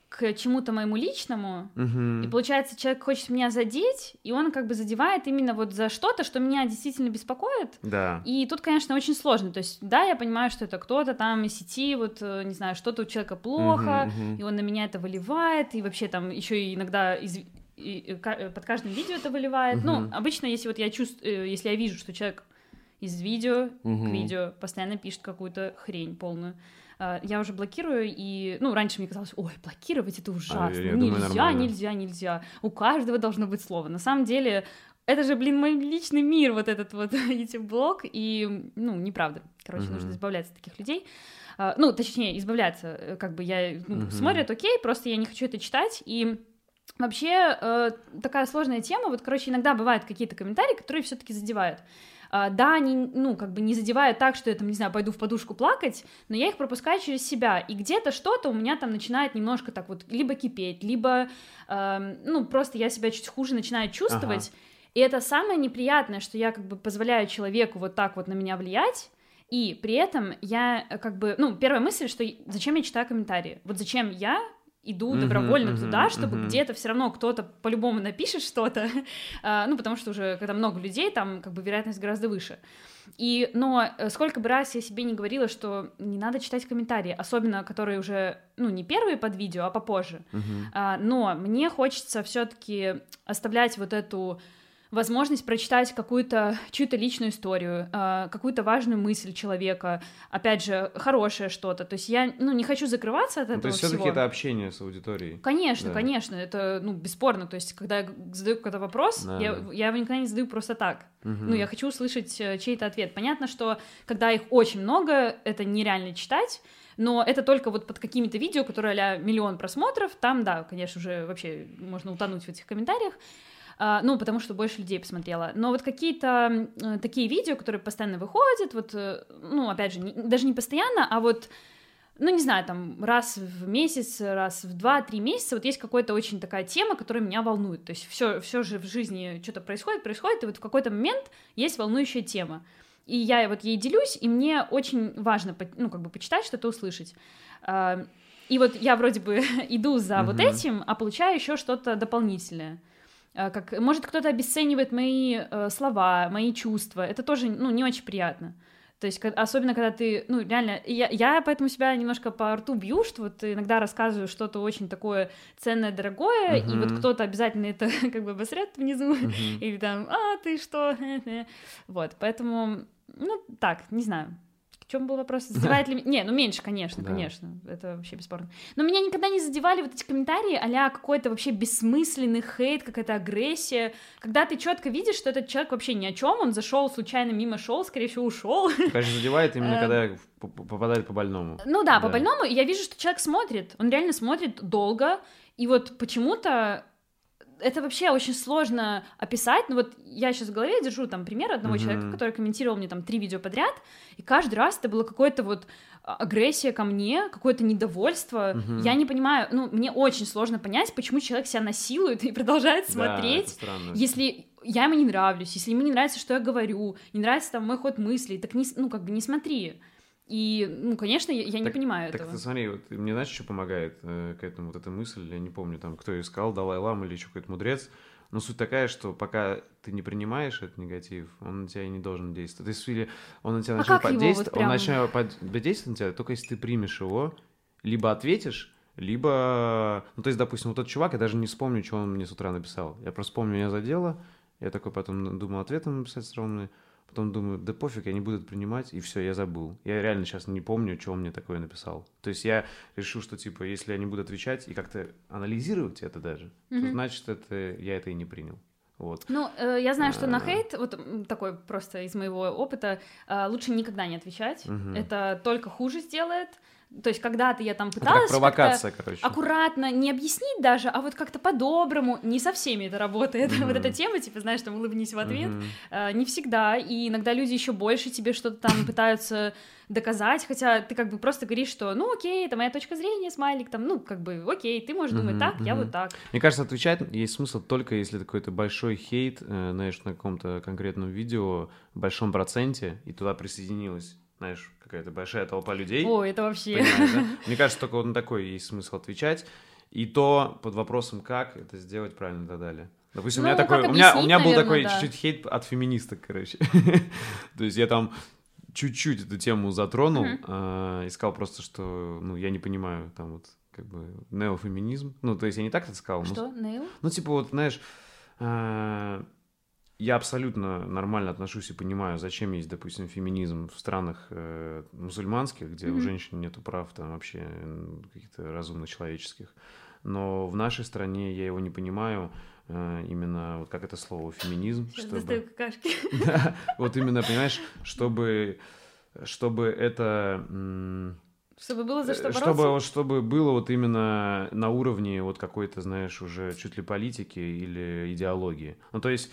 к чему-то моему личному, и получается, человек хочет меня задеть, и он как бы задевает именно вот за что-то, что меня действительно беспокоит.
Да.
И тут, конечно, очень сложно. То есть, да, я понимаю, что это кто-то там из сети, вот, э, не знаю, что-то у человека плохо, и он на меня это выливает, и вообще там еще и иногда из и под каждым видео это выливает. Угу. Ну, обычно, если вот я чувствую, э, если я вижу, что человек из видео угу. к видео постоянно пишет какую-то хрень полную, а, я уже блокирую, и, ну, раньше мне казалось, ой, блокировать это ужасно, а, я, я нельзя, думаю, нельзя, нельзя, у каждого должно быть слово. На самом деле, это же, блин, мой личный мир, вот этот вот YouTube-блог, и, ну, неправда. Короче, mm нужно избавляться от таких людей. Uh, ну, точнее, избавляться, э, как бы я, ну, mm смотрят, окей, просто я не хочу это читать, и Вообще, э, такая сложная тема. Вот, короче, иногда бывают какие-то комментарии, которые все-таки задевают. Uh, да, они, ну, как бы не задевают так, что я там, не знаю, пойду в подушку плакать, но я их пропускаю через себя, и где-то что-то у меня там начинает немножко так вот либо кипеть, либо, uh, ну, просто я себя чуть хуже начинаю чувствовать, ага. и это самое неприятное, что я как бы позволяю человеку вот так вот на меня влиять, и при этом я э, как бы, ну, первая мысль, что зачем я читаю комментарии? Вот зачем я иду добровольно uh-huh, туда, чтобы uh-huh. где-то все равно кто-то по-любому напишет что-то, а, ну, потому что уже, когда много людей, там, как бы, вероятность гораздо выше. И, но э, сколько бы раз я себе не говорила, что не надо читать комментарии, особенно которые уже, ну, не первые под видео, а попозже, а, но мне хочется все таки оставлять вот эту возможность прочитать какую-то чью-то личную историю, э, какую-то важную мысль человека, опять же, хорошее что-то. То есть я, ну, не хочу закрываться от ну, этого То есть все-таки
это общение с аудиторией.
Конечно, да. конечно, это, ну, бесспорно. То есть когда я задаю какой-то вопрос, да. я, я его никогда не задаю просто так. Угу. Ну, я хочу услышать э, чей-то ответ. Понятно, что когда их очень много, это нереально читать, но это только вот под какими-то видео, которые а миллион просмотров, там, да, конечно, уже вообще можно утонуть в этих комментариях, а, ну, потому что больше людей посмотрела. Но вот какие-то э, такие видео, которые постоянно выходят, вот, э, ну, опять же, не, даже не постоянно, а вот ну, не знаю, там, раз в месяц, раз в два-три месяца, вот есть какая-то очень такая тема, которая меня волнует. То есть все, все же в жизни что-то происходит, происходит, и вот в какой-то момент есть волнующая тема. И я вот ей делюсь, и мне очень важно, ну, как бы почитать, что-то услышать. А, и вот я вроде бы иду за mm-hmm. вот этим, а получаю еще что-то дополнительное. А, как, может, кто-то обесценивает мои э, слова, мои чувства. Это тоже, ну, не очень приятно. То есть, особенно когда ты, ну, реально, я, я поэтому себя немножко по рту бью, что вот иногда рассказываю что-то очень такое ценное, дорогое, uh-huh. и вот кто-то обязательно это как бы обосрет внизу, uh-huh. или там, а, ты что? вот, поэтому, ну, так, не знаю. Чем был вопрос? Задевает ли... Не, ну меньше, конечно, да. конечно. Это вообще бесспорно. Но меня никогда не задевали вот эти комментарии а какой-то вообще бессмысленный хейт, какая-то агрессия. Когда ты четко видишь, что этот человек вообще ни о чем, он зашел случайно мимо шел, скорее всего, ушел.
Конечно, задевает именно, эм. когда попадает по больному.
Ну да, по больному. Я вижу, что человек смотрит. Он реально смотрит долго. И вот почему-то это вообще очень сложно описать. Ну вот я сейчас в голове держу там пример одного mm-hmm. человека, который комментировал мне там три видео подряд, и каждый раз это было какое-то вот а, агрессия ко мне, какое-то недовольство. Угу. Я не понимаю, ну, мне очень сложно понять, почему человек себя насилует и продолжает смотреть, да, если я ему не нравлюсь, если ему не нравится, что я говорю, не нравится там мой ход мыслей, так не, ну, как бы не смотри. И, ну, конечно, я, я так, не понимаю
так
этого.
Так, смотри, вот, мне знаешь, что помогает э, к этому вот эта мысль, я не помню, там, кто ее искал, Далай-Лама или еще какой-то мудрец, но суть такая, что пока ты не принимаешь этот негатив, он на тебя и не должен действовать. То есть, или он на тебя а начнет подействовать, вот прям... он начнет подействовать на тебя, только если ты примешь его, либо ответишь, либо... Ну, то есть, допустим, вот тот чувак, я даже не вспомню, что он мне с утра написал. Я просто помню, меня задело, я такой потом думал ответом написать скромный, Потом думаю, да пофиг, я не буду это принимать, и все, я забыл. Я реально сейчас не помню, что он мне такое написал. То есть я решил, что, типа, если я не буду отвечать и как-то анализировать это даже, mm-hmm. то значит, это я это и не принял. Вот.
Ну, э, я знаю, что на хейт, вот такой просто из моего опыта, э, лучше никогда не отвечать. Угу. Это только хуже сделает. То есть когда-то я там пыталась это
провокация, короче.
аккуратно, не объяснить даже, а вот как-то по-доброму. Не со всеми это работает. Mm-hmm. вот эта тема, типа, знаешь, там улыбнись в ответ. Mm-hmm. Не всегда. И иногда люди еще больше тебе что-то там пытаются доказать, хотя ты как бы просто говоришь, что ну окей, это моя точка зрения, смайлик, там, ну как бы окей, ты можешь думать так, я вот так.
Мне кажется, отвечать есть смысл только если какой-то большой хейт, э, знаешь, на каком-то конкретном видео, в большом проценте, и туда присоединилось знаешь, какая-то большая толпа людей.
О, это вообще.
Да? Мне кажется, только вот на такой есть смысл отвечать. И то под вопросом, как это сделать правильно и так далее. Допустим, ну, у меня такой, у меня, у меня был такой да. чуть-чуть хейт от феминисток, короче. То есть я там чуть-чуть эту тему затронул, mm-hmm. э, искал просто, что, ну, я не понимаю, там вот, как бы, неофеминизм. Ну, то есть я не так это сказал.
Что?
Ну, нео? Ну, типа, вот, знаешь, э, я абсолютно нормально отношусь и понимаю, зачем есть, допустим, феминизм в странах э, мусульманских, где mm-hmm. у женщин нет прав там вообще каких-то разумных человеческих. Но в нашей стране я его не понимаю, э, именно вот как это слово феминизм.
Сейчас чтобы... какашки.
Да, вот именно, понимаешь, чтобы, чтобы это...
Чтобы было за что
бороться? Чтобы, чтобы было вот именно на уровне вот какой-то, знаешь, уже чуть ли политики или идеологии. Ну, то есть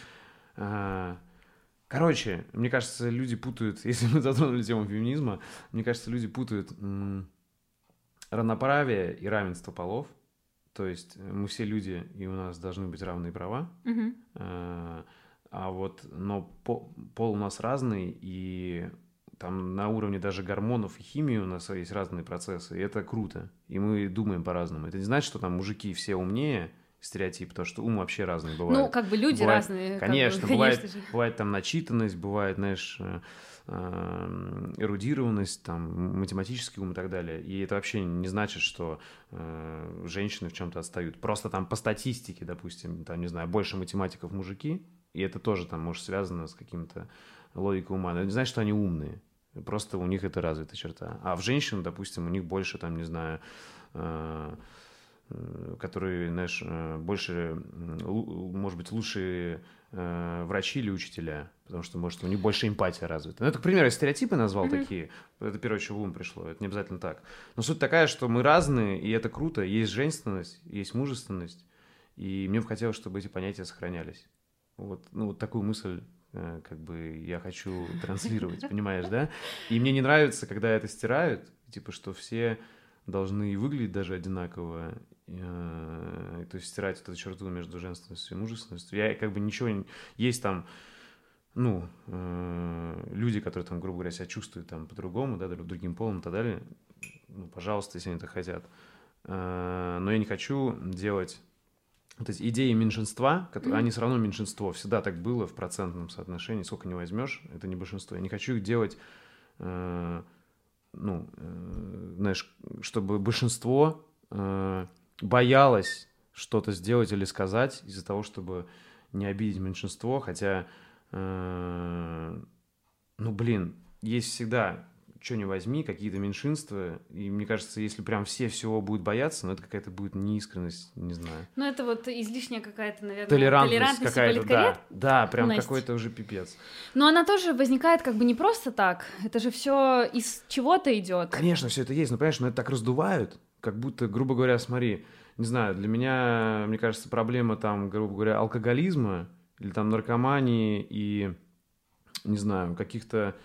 Короче, мне кажется, люди путают, если мы затронули тему феминизма, мне кажется, люди путают равноправие и равенство полов. То есть мы все люди, и у нас должны быть равные права.
Угу.
А вот, но пол у нас разный, и там на уровне даже гормонов и химии у нас есть разные процессы, и это круто. И мы думаем по-разному. Это не значит, что там мужики все умнее, стереотип, потому что ум вообще разный бывает.
Ну, как бы люди бывает, разные.
Конечно,
как бы,
бывает,
конечно
бывает там начитанность, бывает, знаешь, э, э, эрудированность, там, математический ум и так далее. И это вообще не значит, что э, женщины в чем-то отстают. Просто там по статистике, допустим, там, не знаю, больше математиков мужики, И это тоже там, может, связано с каким-то логикой ума. Но это не значит, что они умные. Просто у них это развитая черта. А в женщин, допустим, у них больше, там, не знаю, э, которые, знаешь, э, больше, может быть, лучшие врачи или учителя, потому что, может, у них больше эмпатия развита. Ну, это, к примеру, я стереотипы назвал mm-hmm. такие, это первое, что в ум пришло, это не обязательно так. Но суть такая, что мы разные, и это круто, есть женственность, есть мужественность, и мне бы хотелось, чтобы эти понятия сохранялись. Вот, ну, вот такую мысль Э, как бы я хочу транслировать, понимаешь, да? И мне не нравится, когда это стирают, типа, что все должны выглядеть даже одинаково, э, то есть стирать эту черту между женственностью и мужественностью. Я как бы ничего... Есть там, ну, э, люди, которые там, грубо говоря, себя чувствуют там по-другому, да, другим полом и так далее, ну, пожалуйста, если они это хотят. Но я не хочу делать вот эти идеи меньшинства, которые, mm-hmm. они все равно меньшинство, всегда так было в процентном соотношении, сколько не возьмешь, это не большинство. Я не хочу их делать, э, ну, э, знаешь, чтобы большинство э, боялось что-то сделать или сказать из-за того, чтобы не обидеть меньшинство, хотя, э, ну, блин, есть всегда что не возьми, какие-то меньшинства. И мне кажется, если прям все всего будут бояться, ну это какая-то будет неискренность, не знаю.
Ну это вот излишняя какая-то, наверное,
толерантность, толерантность какая-то, да. Да, прям какой-то уже пипец.
Но она тоже возникает как бы не просто так. Это же все из чего-то идет.
Конечно, все это есть, но понимаешь, но это так раздувают, как будто, грубо говоря, смотри, не знаю, для меня, мне кажется, проблема там, грубо говоря, алкоголизма или там наркомании и, не знаю, каких-то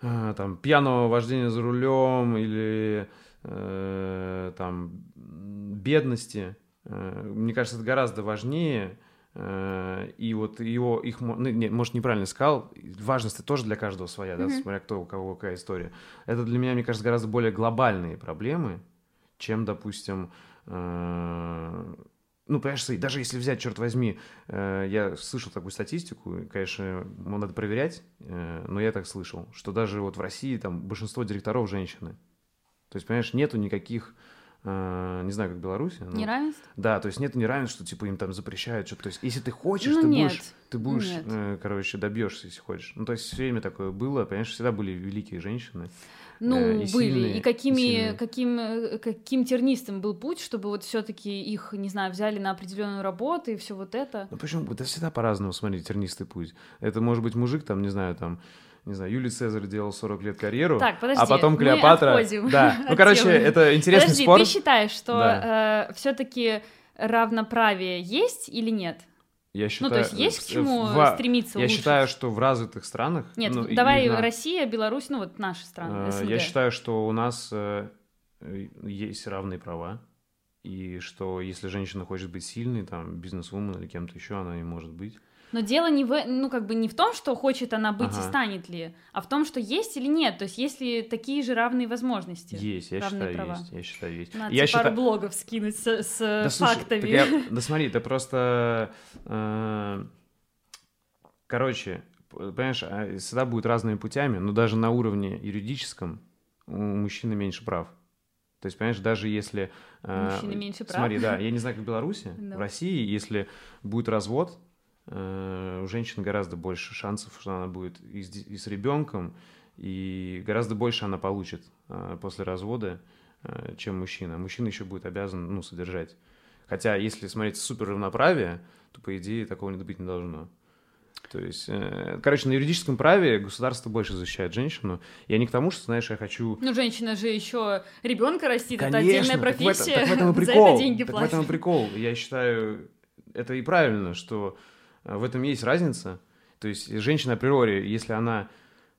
там, пьяного вождения за рулем или э, там бедности. Э, мне кажется, это гораздо важнее. Э, и вот его, их, ну, не, может, неправильно сказал, важность тоже для каждого своя, mm-hmm. да, смотря кто, у кого какая история. Это для меня, мне кажется, гораздо более глобальные проблемы, чем, допустим, э, ну, понимаешь, даже если взять, черт возьми, э, я слышал такую статистику, конечно, надо проверять, э, но я так слышал, что даже вот в России там большинство директоров женщины. То есть, понимаешь, нету никаких, не знаю, как в Беларуси.
Но... Неравенств?
Да, то есть нету неравенств, что типа им там запрещают что-то. То есть, если ты хочешь, ну, ты нет. будешь, ты будешь, нет. короче, добьешься, если хочешь. Ну, то есть, все время такое было, понимаешь, всегда были великие женщины.
Ну, э, и были. Сильные, и какими, и каким, э, каким тернистым был путь, чтобы вот все-таки их, не знаю, взяли на определенную работу и все вот это.
Ну почему? Это всегда по-разному, смотри, тернистый путь. Это может быть мужик, там, не знаю, там, не знаю, Юлий Цезарь делал 40 лет карьеру,
так, подожди,
а потом Клеопатра... Да, ну, короче, темы. это интересный
подожди,
спор.
ты считаешь, что да. э, все-таки равноправие есть или нет?
Я считаю,
ну, то есть есть к чему в, стремиться
Я
улучшить?
считаю, что в развитых странах...
Нет, ну, давай именно, Россия, Беларусь, ну вот наши страны,
э, СНГ. Я считаю, что у нас э, есть равные права, и что если женщина хочет быть сильной, там, бизнес-вумен или кем-то еще, она не может быть.
Но дело не в, ну, как бы не в том, что хочет она быть ага. и станет ли, а в том, что есть или нет. То есть есть ли такие же равные возможности.
Есть, я считаю, права. есть. Я считаю, есть.
Надо
я
пару считаю... блогов скинуть с, с да, фактами.
Слушай, я... Да смотри, ты просто... Э... Короче, понимаешь, а, всегда будут разными путями, но даже на уровне юридическом у мужчины меньше прав. То есть, понимаешь, даже если...
Э, Мужчины меньше прав?
Смотри, да, я не знаю, как в Беларуси, в России, если будет развод, у женщин гораздо больше шансов, что она будет и с, и с ребенком, и гораздо больше она получит э, после развода, э, чем мужчина. Мужчина еще будет обязан ну, содержать. Хотя, если смотреть супер равноправие, то, по идее, такого не быть не должно. То есть, э, короче, на юридическом праве государство больше защищает женщину. Я не к тому, что, знаешь, я хочу...
Ну, женщина же еще ребенка растит, Конечно, это отдельная профессия. Так
в, этом, так в этом и прикол. За это деньги так платят. в этом и прикол. Я считаю, это и правильно, что в этом есть разница. То есть женщина априори, если она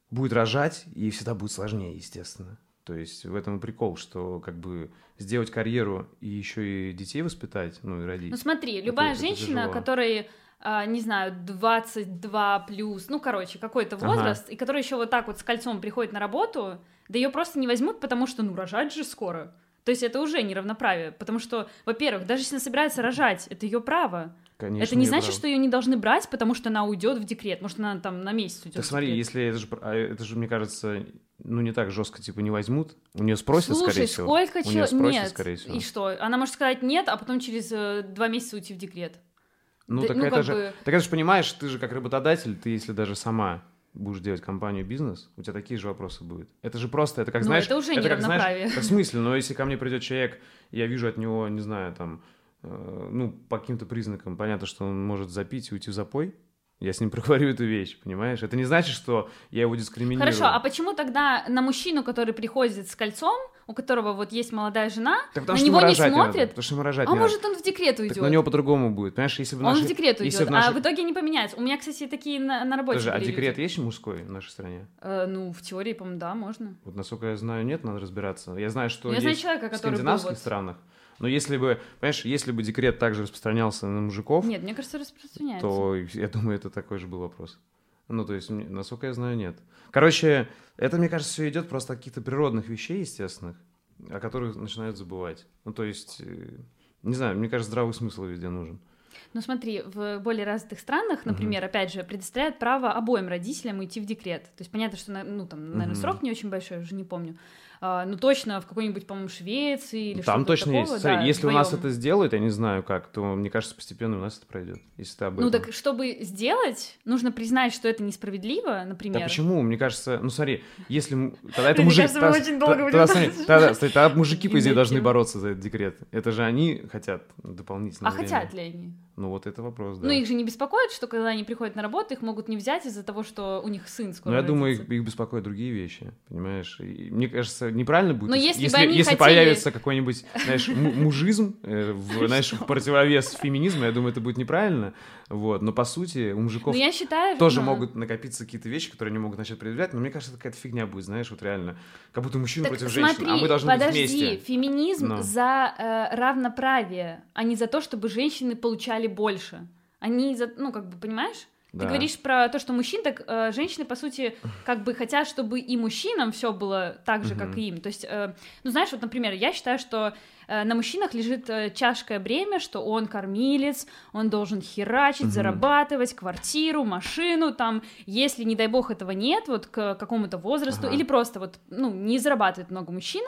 будет рожать, ей всегда будет сложнее, естественно. То есть в этом и прикол, что как бы сделать карьеру и еще и детей воспитать, ну и родить.
Ну смотри, любая это, женщина, это которая а, не знаю, 22 плюс, ну, короче, какой-то возраст, ага. и которая еще вот так вот с кольцом приходит на работу, да ее просто не возьмут, потому что, ну, рожать же скоро. То есть это уже неравноправие, потому что, во-первых, даже если она собирается рожать, это ее право. Конечно, это не значит, прав. что ее не должны брать, потому что она уйдет в декрет. Может, она там на месяц уйдет.
Так смотри, если это же, а, это же, мне кажется, ну не так жестко, типа не возьмут, у нее спросят,
Слушай,
скорее всего.
сколько человек? Нет. Скорее всего. И что? Она может сказать нет, а потом через э, два месяца уйти в декрет.
Ну,
Да,
так
ну,
это же,
бы-
так это же понимаешь, ты же как работодатель, ты если даже сама будешь делать компанию бизнес, у тебя такие же вопросы будут. Это же просто, это как,
Ну,
знаешь...
это уже
как, знаешь, да в смысле? Но если ко мне придет человек, я вижу от него, не знаю, там, э, ну, по каким-то признакам, понятно, что он может запить и уйти в запой, я с ним проговорю эту вещь, понимаешь? Это не значит, что я его дискриминирую.
Хорошо, а почему тогда на мужчину, который приходит с кольцом, у которого вот есть молодая жена,
Так потому
на него не
не надо,
смотрят?
потому что ему рожать
А
не надо.
может он в декрет уйдет?
Так на него по-другому будет, понимаешь? Если бы
Он
наши-
в декрет
если
уйдет,
бы наши-
а в итоге не поменяется. У меня, кстати, такие на, на работе
Подожди, а
были люди.
декрет есть мужской в нашей стране?
Э, ну, в теории, по-моему, да, можно.
Вот насколько я знаю, нет, надо разбираться. Я знаю, что
я знаю
есть
человека,
в
который был
скандинавских
вот-
странах. Но если бы, понимаешь, если бы декрет также распространялся на мужиков,
Нет, мне кажется, распространяется.
то я думаю, это такой же был вопрос. Ну, то есть, насколько я знаю, нет. Короче, это, мне кажется, все идет просто от каких-то природных вещей, естественных, о которых начинают забывать. Ну, то есть, э, не знаю, мне кажется, здравый смысл везде нужен.
Ну смотри, в более развитых странах, например, опять же, предоставляют право обоим родителям уйти в декрет. То есть понятно, что, ну там, наверное,
Мгм.
срок не очень большой, уже не помню. А, ну точно в какой-нибудь, по-моему, Швеции или
Там
что-то
точно
такого,
есть.
Да,
если у нас это сделают, я не знаю как, то, мне кажется, постепенно у нас это пройдет. Если ты об
Ну
этом.
так, чтобы сделать, нужно признать, что это несправедливо, например.
Да почему? Мне кажется, ну смотри, если... Тогда это мужик... тогда- мужики, по идее, должны бороться за этот декрет. Это же они хотят дополнительно
А хотят ли они?
Ну вот это вопрос, да.
Ну их же не беспокоит, что когда они приходят на работу, их могут не взять из-за того, что у них сын скоро
Ну, я думаю, их,
родится.
их беспокоят другие вещи, понимаешь? И мне кажется, неправильно будет,
Но
если,
если бы они
если
хотели-
появится какой-нибудь, знаешь, му- мужизм, э, в, знаешь, в противовес феминизму, я думаю, это будет неправильно. Вот. Но по сути у мужиков
Но я считаю,
тоже
ну,
могут накопиться какие-то вещи, которые они могут начать предъявлять, но мне кажется, это какая-то фигня будет, знаешь, вот реально. Как будто мужчина
Так
против
смотри,
женщин, а мы должны
подожди,
быть вместе.
феминизм
Ну.
за э, равноправие, а не за то, чтобы женщины получали больше. Они за, ну, как бы, понимаешь?
Да.
Ты говоришь про то, что мужчин, так э, женщины, по сути, как бы хотят, чтобы и мужчинам все было так же, как и им. То есть, э, ну, знаешь, вот, например, я считаю, что э, на мужчинах лежит э, тяжкое бремя, что он кормилец, он должен херачить, зарабатывать квартиру, машину, там, если, не дай бог, этого нет, вот к какому-то возрасту,
Ага.
или просто вот, ну, не зарабатывает много мужчина,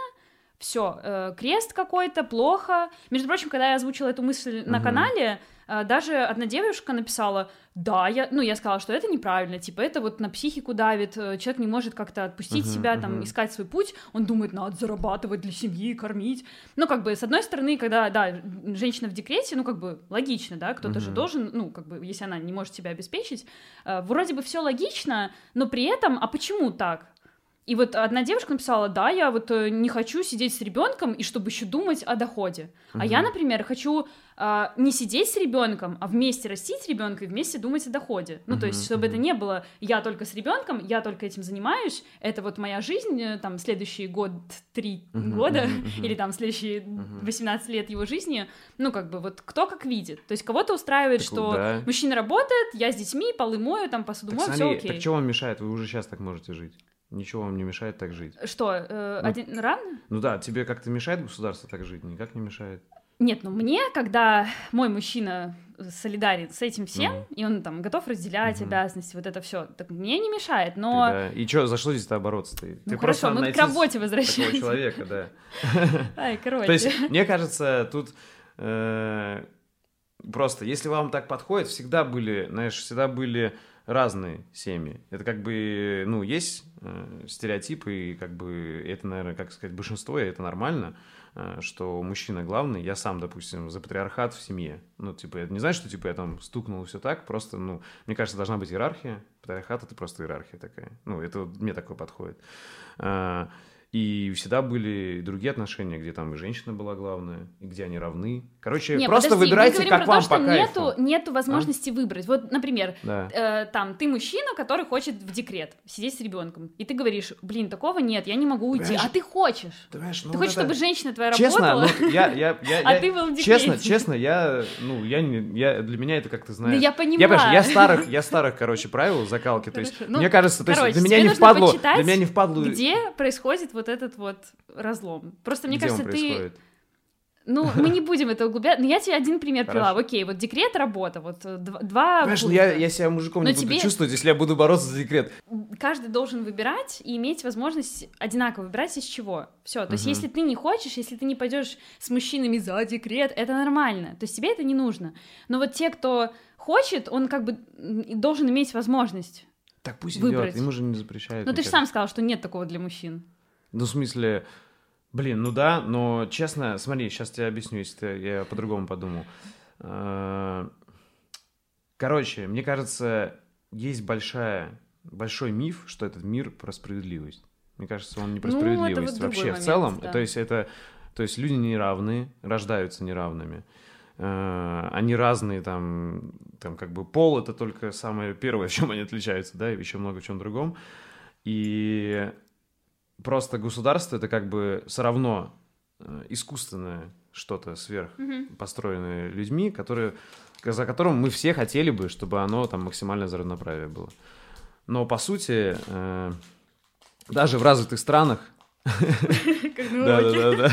все, крест какой-то, плохо. Между прочим, когда я озвучила эту мысль на
Мгм.
канале, э, даже одна девушка написала, да, я, ну, я сказала, что это неправильно, типа, это вот на психику давит, э, человек не может как-то отпустить
Мгм,
себя, там,
мгм.
искать свой путь, он думает, надо зарабатывать для семьи, кормить. Ну, как бы, с одной стороны, когда, да, женщина в декрете, ну, как бы, логично, да, кто-то же
Мгм.
должен, ну, как бы, если она не может себя обеспечить, э, вроде бы все логично, но при этом, а почему так? И вот одна девушка написала, да, я вот э, не хочу сидеть с ребенком и чтобы еще думать о доходе. А я, например, хочу а, не сидеть с ребенком, а вместе растить ребенка и вместе думать о доходе. Ну, то есть, чтобы это не было я только с ребенком, я только этим занимаюсь, это вот моя жизнь, э, там, следующий год, три
Мгм,
года,
мгм.
или там следующие
Мгм.
18 лет его жизни, ну, как бы, вот кто как видит. То есть, кого-то устраивает,
Так,
что
да.
мужчина работает, я с детьми, полы мою, там, посуду
Так
мою, все окей.
так что вам мешает? Вы уже сейчас так можете жить. Ничего вам не мешает так жить.
Что, э,
Ну,
один равно?
Ну да, тебе как-то мешает государство так жить? Никак не мешает.
Нет, ну мне, когда мой мужчина солидарен с этим всем,
Мгм.
и он там готов разделять
Мгм.
обязанности, вот это все, так мне не мешает, но...
Тогда- И что, за что здесь-то бороться? Ты,
Ну
ты
хорошо,
просто
мы к работе
такого
возвращаемся.
человека, да.
Ай, короче.
То есть, мне кажется, тут э, просто, если вам так подходит, всегда были, знаешь, всегда были разные семьи. Это как бы, ну, есть э, стереотипы, и как бы это, наверное, как сказать, большинство, и это нормально, э, что мужчина главный. Я сам, допустим, за патриархат в семье. Ну, типа, это не значит, что, типа, я там стукнул и все так, просто, ну, мне кажется, должна быть иерархия. Патриархат — это просто иерархия такая. Ну, это вот мне такое подходит. А, И всегда были другие отношения, где там и женщина была главная, и где они равны. Короче,
Не,
просто
подожди, мы
выбирайте,
говорим
как
про
вам
то, что
по кайфу.
нету, нету возможности выбрать. Вот, например,
Да.
э, там, ты мужчина, который хочет в декрет, сидеть с ребенком, и ты говоришь, блин, такого нет, я не могу уйти,
Понимаешь,
а ты хочешь.
Ты понимаешь, ну
ты
вот
хочешь,
это-
чтобы женщина твоя
Честно,
работала,
ну, я, я, я,
а
я-
ты был в декрете.
честно, честно, я, ну, я, не, я, для меня это как-то
Да
знаешь.
я
Я,
понимаю.
понимаешь, я старых, я старых, короче, правил закалки. То есть.
Ну,
мне кажется, то есть,
короче,
для меня не впадло, для меня не впадло.
Где происходит вот этот вот разлом? Просто мне
Где
кажется,
он
ты? Ну, мы не будем это углубляться. Но я тебе один пример привела. Окей, вот декрет, работа. Вот э, дв- два
Понимаешь, ну, я, я себя мужиком
Но
не буду
тебе-
чувствовать, если я буду бороться за декрет.
Каждый должен выбирать и иметь возможность одинаково выбирать из чего. Все. То есть,
Мгм.
если ты не хочешь, если ты не пойдешь с мужчинами за декрет, это нормально. То есть тебе это не нужно. Но вот те, кто хочет, он как бы должен иметь возможность.
Так пусть
выбрать.
идет, ему же не запрещают.
Но ты же сам сказал, что нет такого для мужчин.
Ну, в смысле, блин, ну да, но честно, смотри, сейчас тебе объясню, если ты- я по-другому подумал. Э, Короче, мне кажется, есть большая, большой миф, что этот мир про справедливость. Мне кажется, он не про
Ну, вот
справедливость
другой
вообще в
момент,
целом.
да.
То есть это, то есть люди неравные, рождаются неравными. Э, Они разные, там, там как бы пол это только самое первое, в чем они отличаются, да, и еще много в чем другом. И просто государство это как бы все равно э, искусственное что-то сверх построенное людьми, которые, за которым мы все хотели бы, чтобы оно там максимально за равноправие было. Но по сути, э, даже в развитых странах, да, да, да,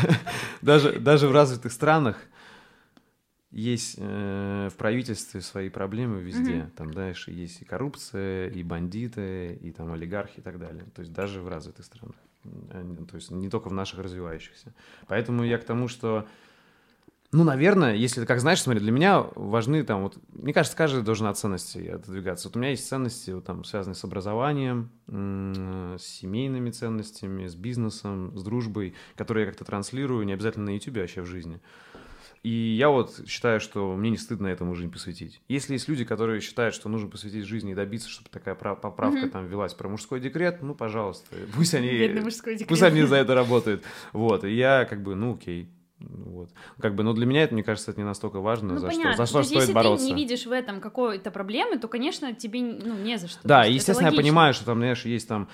даже, даже в развитых странах есть э, в правительстве свои проблемы везде.
Мгм.
Там дальше есть и коррупция, и бандиты, и там олигархи и так далее. То есть даже в развитых странах. Они- То есть не только в наших развивающихся. Поэтому я к тому, что ну, наверное, если, как знаешь, смотри, для меня важны там вот, мне кажется, каждый должен от ценностей отодвигаться. Вот у меня есть ценности, вот, там, связанные с образованием, с семейными ценностями, с бизнесом, с дружбой, которые я как-то транслирую, не обязательно на YouTube, а вообще в жизни. И я вот считаю, что мне не стыдно этому жизнь посвятить. Если есть люди, которые считают, что нужно посвятить жизни и добиться, чтобы такая прав- поправка
Мгм.
там велась про мужской декрет, ну, пожалуйста, пусть они, пусть они за это работают. Вот, и я как бы, ну, окей. Вот. Как бы, но для меня это, мне кажется, это не настолько важно,
Ну,
за
понятно.
что, за
То
что
есть,
стоит
если
бороться.
ты не видишь в этом какой-то проблемы, то, конечно, тебе ну, не за что.
Да,
То
и, естественно, я понимаю, что там, знаешь, есть там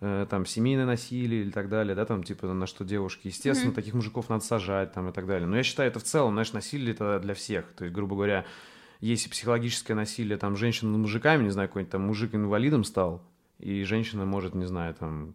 там семейное насилие или так далее, да, там типа на что девушки, естественно,
Мгм.
таких мужиков надо сажать там и так далее. Но я считаю, это в целом, знаешь, насилие это для всех. То есть, грубо говоря, если психологическое насилие там женщин над мужиками, не знаю, какой-нибудь там мужик инвалидом стал, и женщина может, не знаю, там...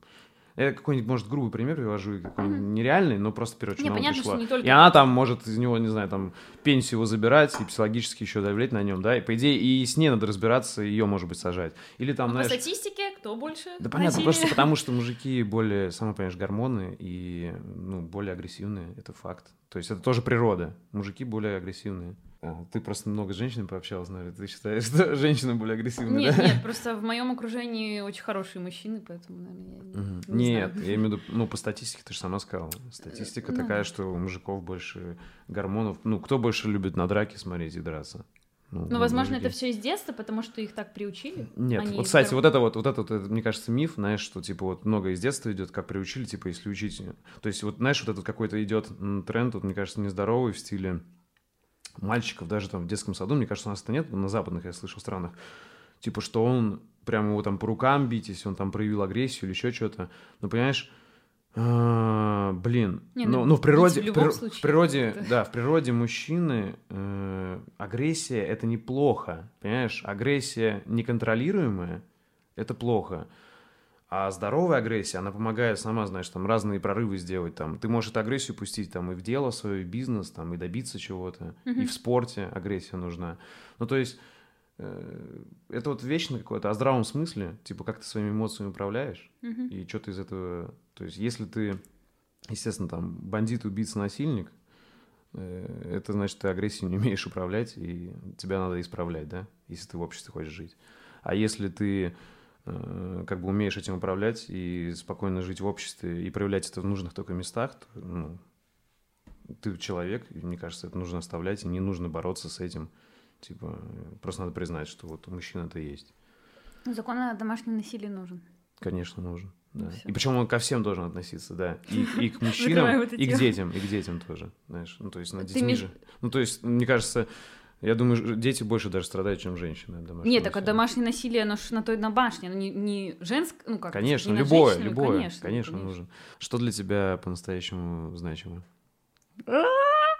Я какой-нибудь, может, грубый пример привожу, какой-нибудь нереальный, но просто первое, что
Не, понятно, что не только
И она там может из него, не знаю, там пенсию его забирать и психологически еще давлять на нем, да, и по идее и с ней надо разбираться, ее, может быть, сажать. Или там,
А по
знаешь...
статистике кто больше?
Да понятно,
насилия?
просто потому что мужики более, сама понимаешь, гормоны и, ну, более агрессивные, это факт. То есть это тоже природа. Мужики более агрессивные. А, ты просто много с женщинами пообщалась, наверное, ты считаешь, что женщины более агрессивные,
Нет,
да?
нет, просто в моем окружении очень хорошие мужчины, поэтому, наверное, я
Мгм.
не
Нет,
знаю.
я имею в виду, ну, по статистике, ты же сама сказала. Статистика
Ну
такая,
да.
что у мужиков больше гормонов. Ну, кто больше любит на драки смотреть и драться?
Ну, возможно,
мужики.
это все из детства, потому что их так приучили.
Нет, вот, кстати,
гормон-
вот это вот, вот это, вот, это, мне кажется, миф, знаешь, что, типа, вот много из детства идет, как приучили, типа, если учить... То есть, вот, знаешь, вот этот какой-то идет тренд, вот, мне кажется, нездоровый в стиле мальчиков, даже там в детском саду, мне кажется, у нас это нет, на западных, я слышал, странах, типа, что он прямо его там по рукам бить, если он там проявил агрессию или еще что-то. Ну, понимаешь, а, блин,
Не,
ну,
ну,
в природе,
в
при-
случае
в природе,
это-
да, в природе мужчины э, агрессия это неплохо, понимаешь? Агрессия неконтролируемая это плохо. А здоровая агрессия, она помогает, сама знаешь, там разные прорывы сделать. Там. Ты можешь эту агрессию пустить там, и в дело свое, и в бизнес, там, и добиться чего-то. И
Мгм.
в спорте агрессия нужна. Ну, то есть, э, это вот вечно какое-то о здравом смысле, типа, как ты своими эмоциями управляешь,
Мгм.
и что ты из этого... То есть, если ты, естественно, там, бандит, убийца, насильник, э, это значит, ты агрессией не умеешь управлять, и тебя надо исправлять, да, если ты в обществе хочешь жить. А если ты как бы умеешь этим управлять и спокойно жить в обществе и проявлять это в нужных только местах, то, ну, ты человек, и мне кажется, это нужно оставлять, и не нужно бороться с этим. Типа, э, просто надо признать, что вот у мужчин это есть.
Ну, закон о домашнем насилии нужен.
Конечно, нужен. Да.
Всё.
и причем он ко всем должен относиться, да. И, и к мужчинам, и к детям, и к детям тоже. Знаешь, ну то есть над детьми же. Ну то есть, мне кажется, я думаю, дети больше даже страдают, чем женщины. от домашнего
Нет, так а
насилия.
домашнее насилие, оно на той на башне, оно не, не женское, ну как
Конечно,
не на
любое,
женщину,
любое,
конечно,
конечно,
ну,
нужен. Что для тебя по-настоящему значимо?
А!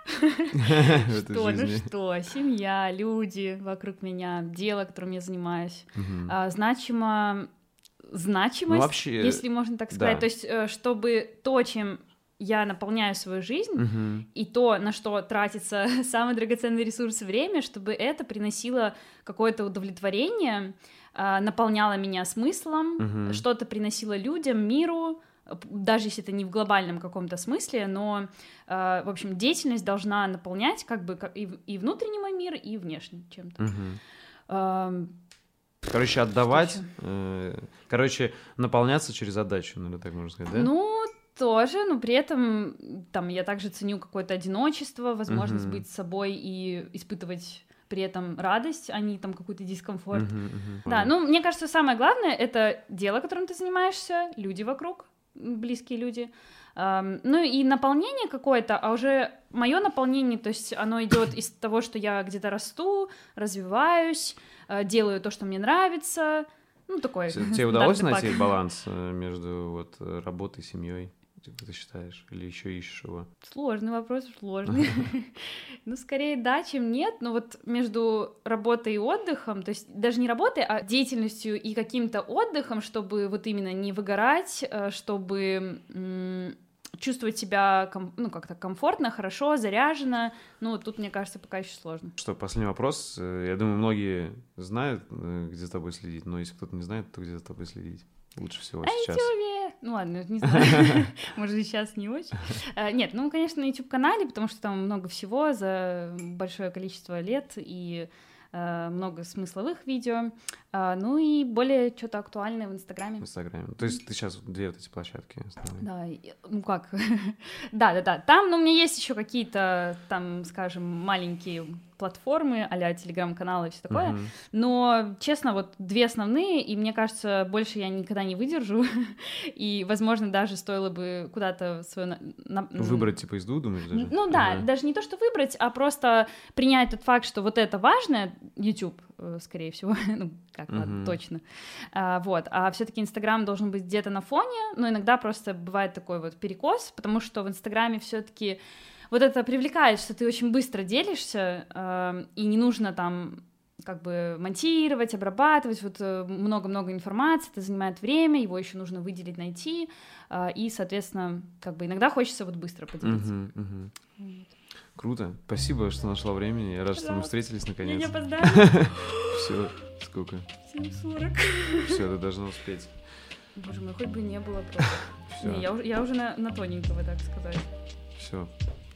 Что, ну что, семья, люди вокруг меня, дело, которым я занимаюсь. А, значимо, значимость,
Ну, вообще,
если можно так сказать.
да.
То есть, э, чтобы то, чем я наполняю свою жизнь,
Мгм.
и то, на что тратится самый драгоценный ресурс время, чтобы это приносило какое-то удовлетворение, а, наполняло меня смыслом,
Мгм.
что-то приносило людям, миру, даже если это не в глобальном каком-то смысле, но, э, в общем, деятельность должна наполнять как бы как и, и внутренний мой мир, и внешний чем-то.
Мгм. Короче, отдавать, э, короче, наполняться через отдачу, наверное, так можно сказать, да?
Ну, тоже, но при этом там я также ценю какое-то одиночество, возможность uh-huh. быть собой и испытывать при этом радость, а не там какой-то дискомфорт. Uh-huh, uh-huh. Да, ну мне кажется, самое главное это дело, которым ты занимаешься, люди вокруг, близкие люди. Um, ну и наполнение какое-то, а уже мое наполнение, то есть оно идет из того, что я где-то расту, развиваюсь, uh, делаю то, что мне нравится. Ну, такой.
Тебе удалось найти баланс э, между вот работой, семьей? Как ты считаешь? Или еще ищешь его?
Сложный вопрос, сложный. Ну, скорее да, чем нет. Но вот между работой и отдыхом, то есть даже не работой, а деятельностью и каким-то отдыхом, чтобы вот именно не выгорать, э, чтобы чувствовать себя ну, как-то комфортно, хорошо, заряженно. Ну, тут, мне кажется, пока еще сложно.
Что, последний вопрос. Э, я думаю, многие знают, э, где за тобой следить, но если кто-то не знает, то где за тобой следить лучше всего сейчас?
Ну ладно, не знаю. Может быть, сейчас не очень. Э, нет, ну, конечно, на YouTube-канале, потому что там много всего за большое количество лет, и Э, много смысловых видео, ну и более что-то актуальное в Инстаграме.
В Инстаграме. То есть ты сейчас две вот эти площадки
основные. Да, ну как? да, да, да. Там, ну, у меня есть еще какие-то, там, скажем, маленькие платформы, а-ля телеграм-каналы и все такое. Uh-huh. Но, честно, вот две основные, и мне кажется, больше я никогда не выдержу. и, возможно, даже стоило бы куда-то свое...
На... Выбрать типа изду, думаешь, даже?
Ну да, uh-huh. даже не то, что выбрать, а просто принять тот факт, что вот это важно, YouTube, скорее всего, ну, как uh-huh. ладно, точно. А, вот, а все-таки Инстаграм должен быть где-то на фоне, но иногда просто бывает такой вот перекос, потому что в Инстаграме все-таки вот это привлекает, что ты очень быстро делишься, э, и не нужно там как бы монтировать, обрабатывать, вот э, много-много информации, это занимает время, его еще нужно выделить, найти, э, и, соответственно, как бы иногда хочется вот быстро поделиться. Uh-huh, uh-huh.
Вот. Круто. Спасибо, что нашла времени. Я рад, что мы встретились наконец.
Я опоздаю.
Все, сколько?
7.40.
Все, ты должна успеть.
Боже мой, хоть бы не было просто. Не, я, я уже на, на тоненького, так сказать.
Все,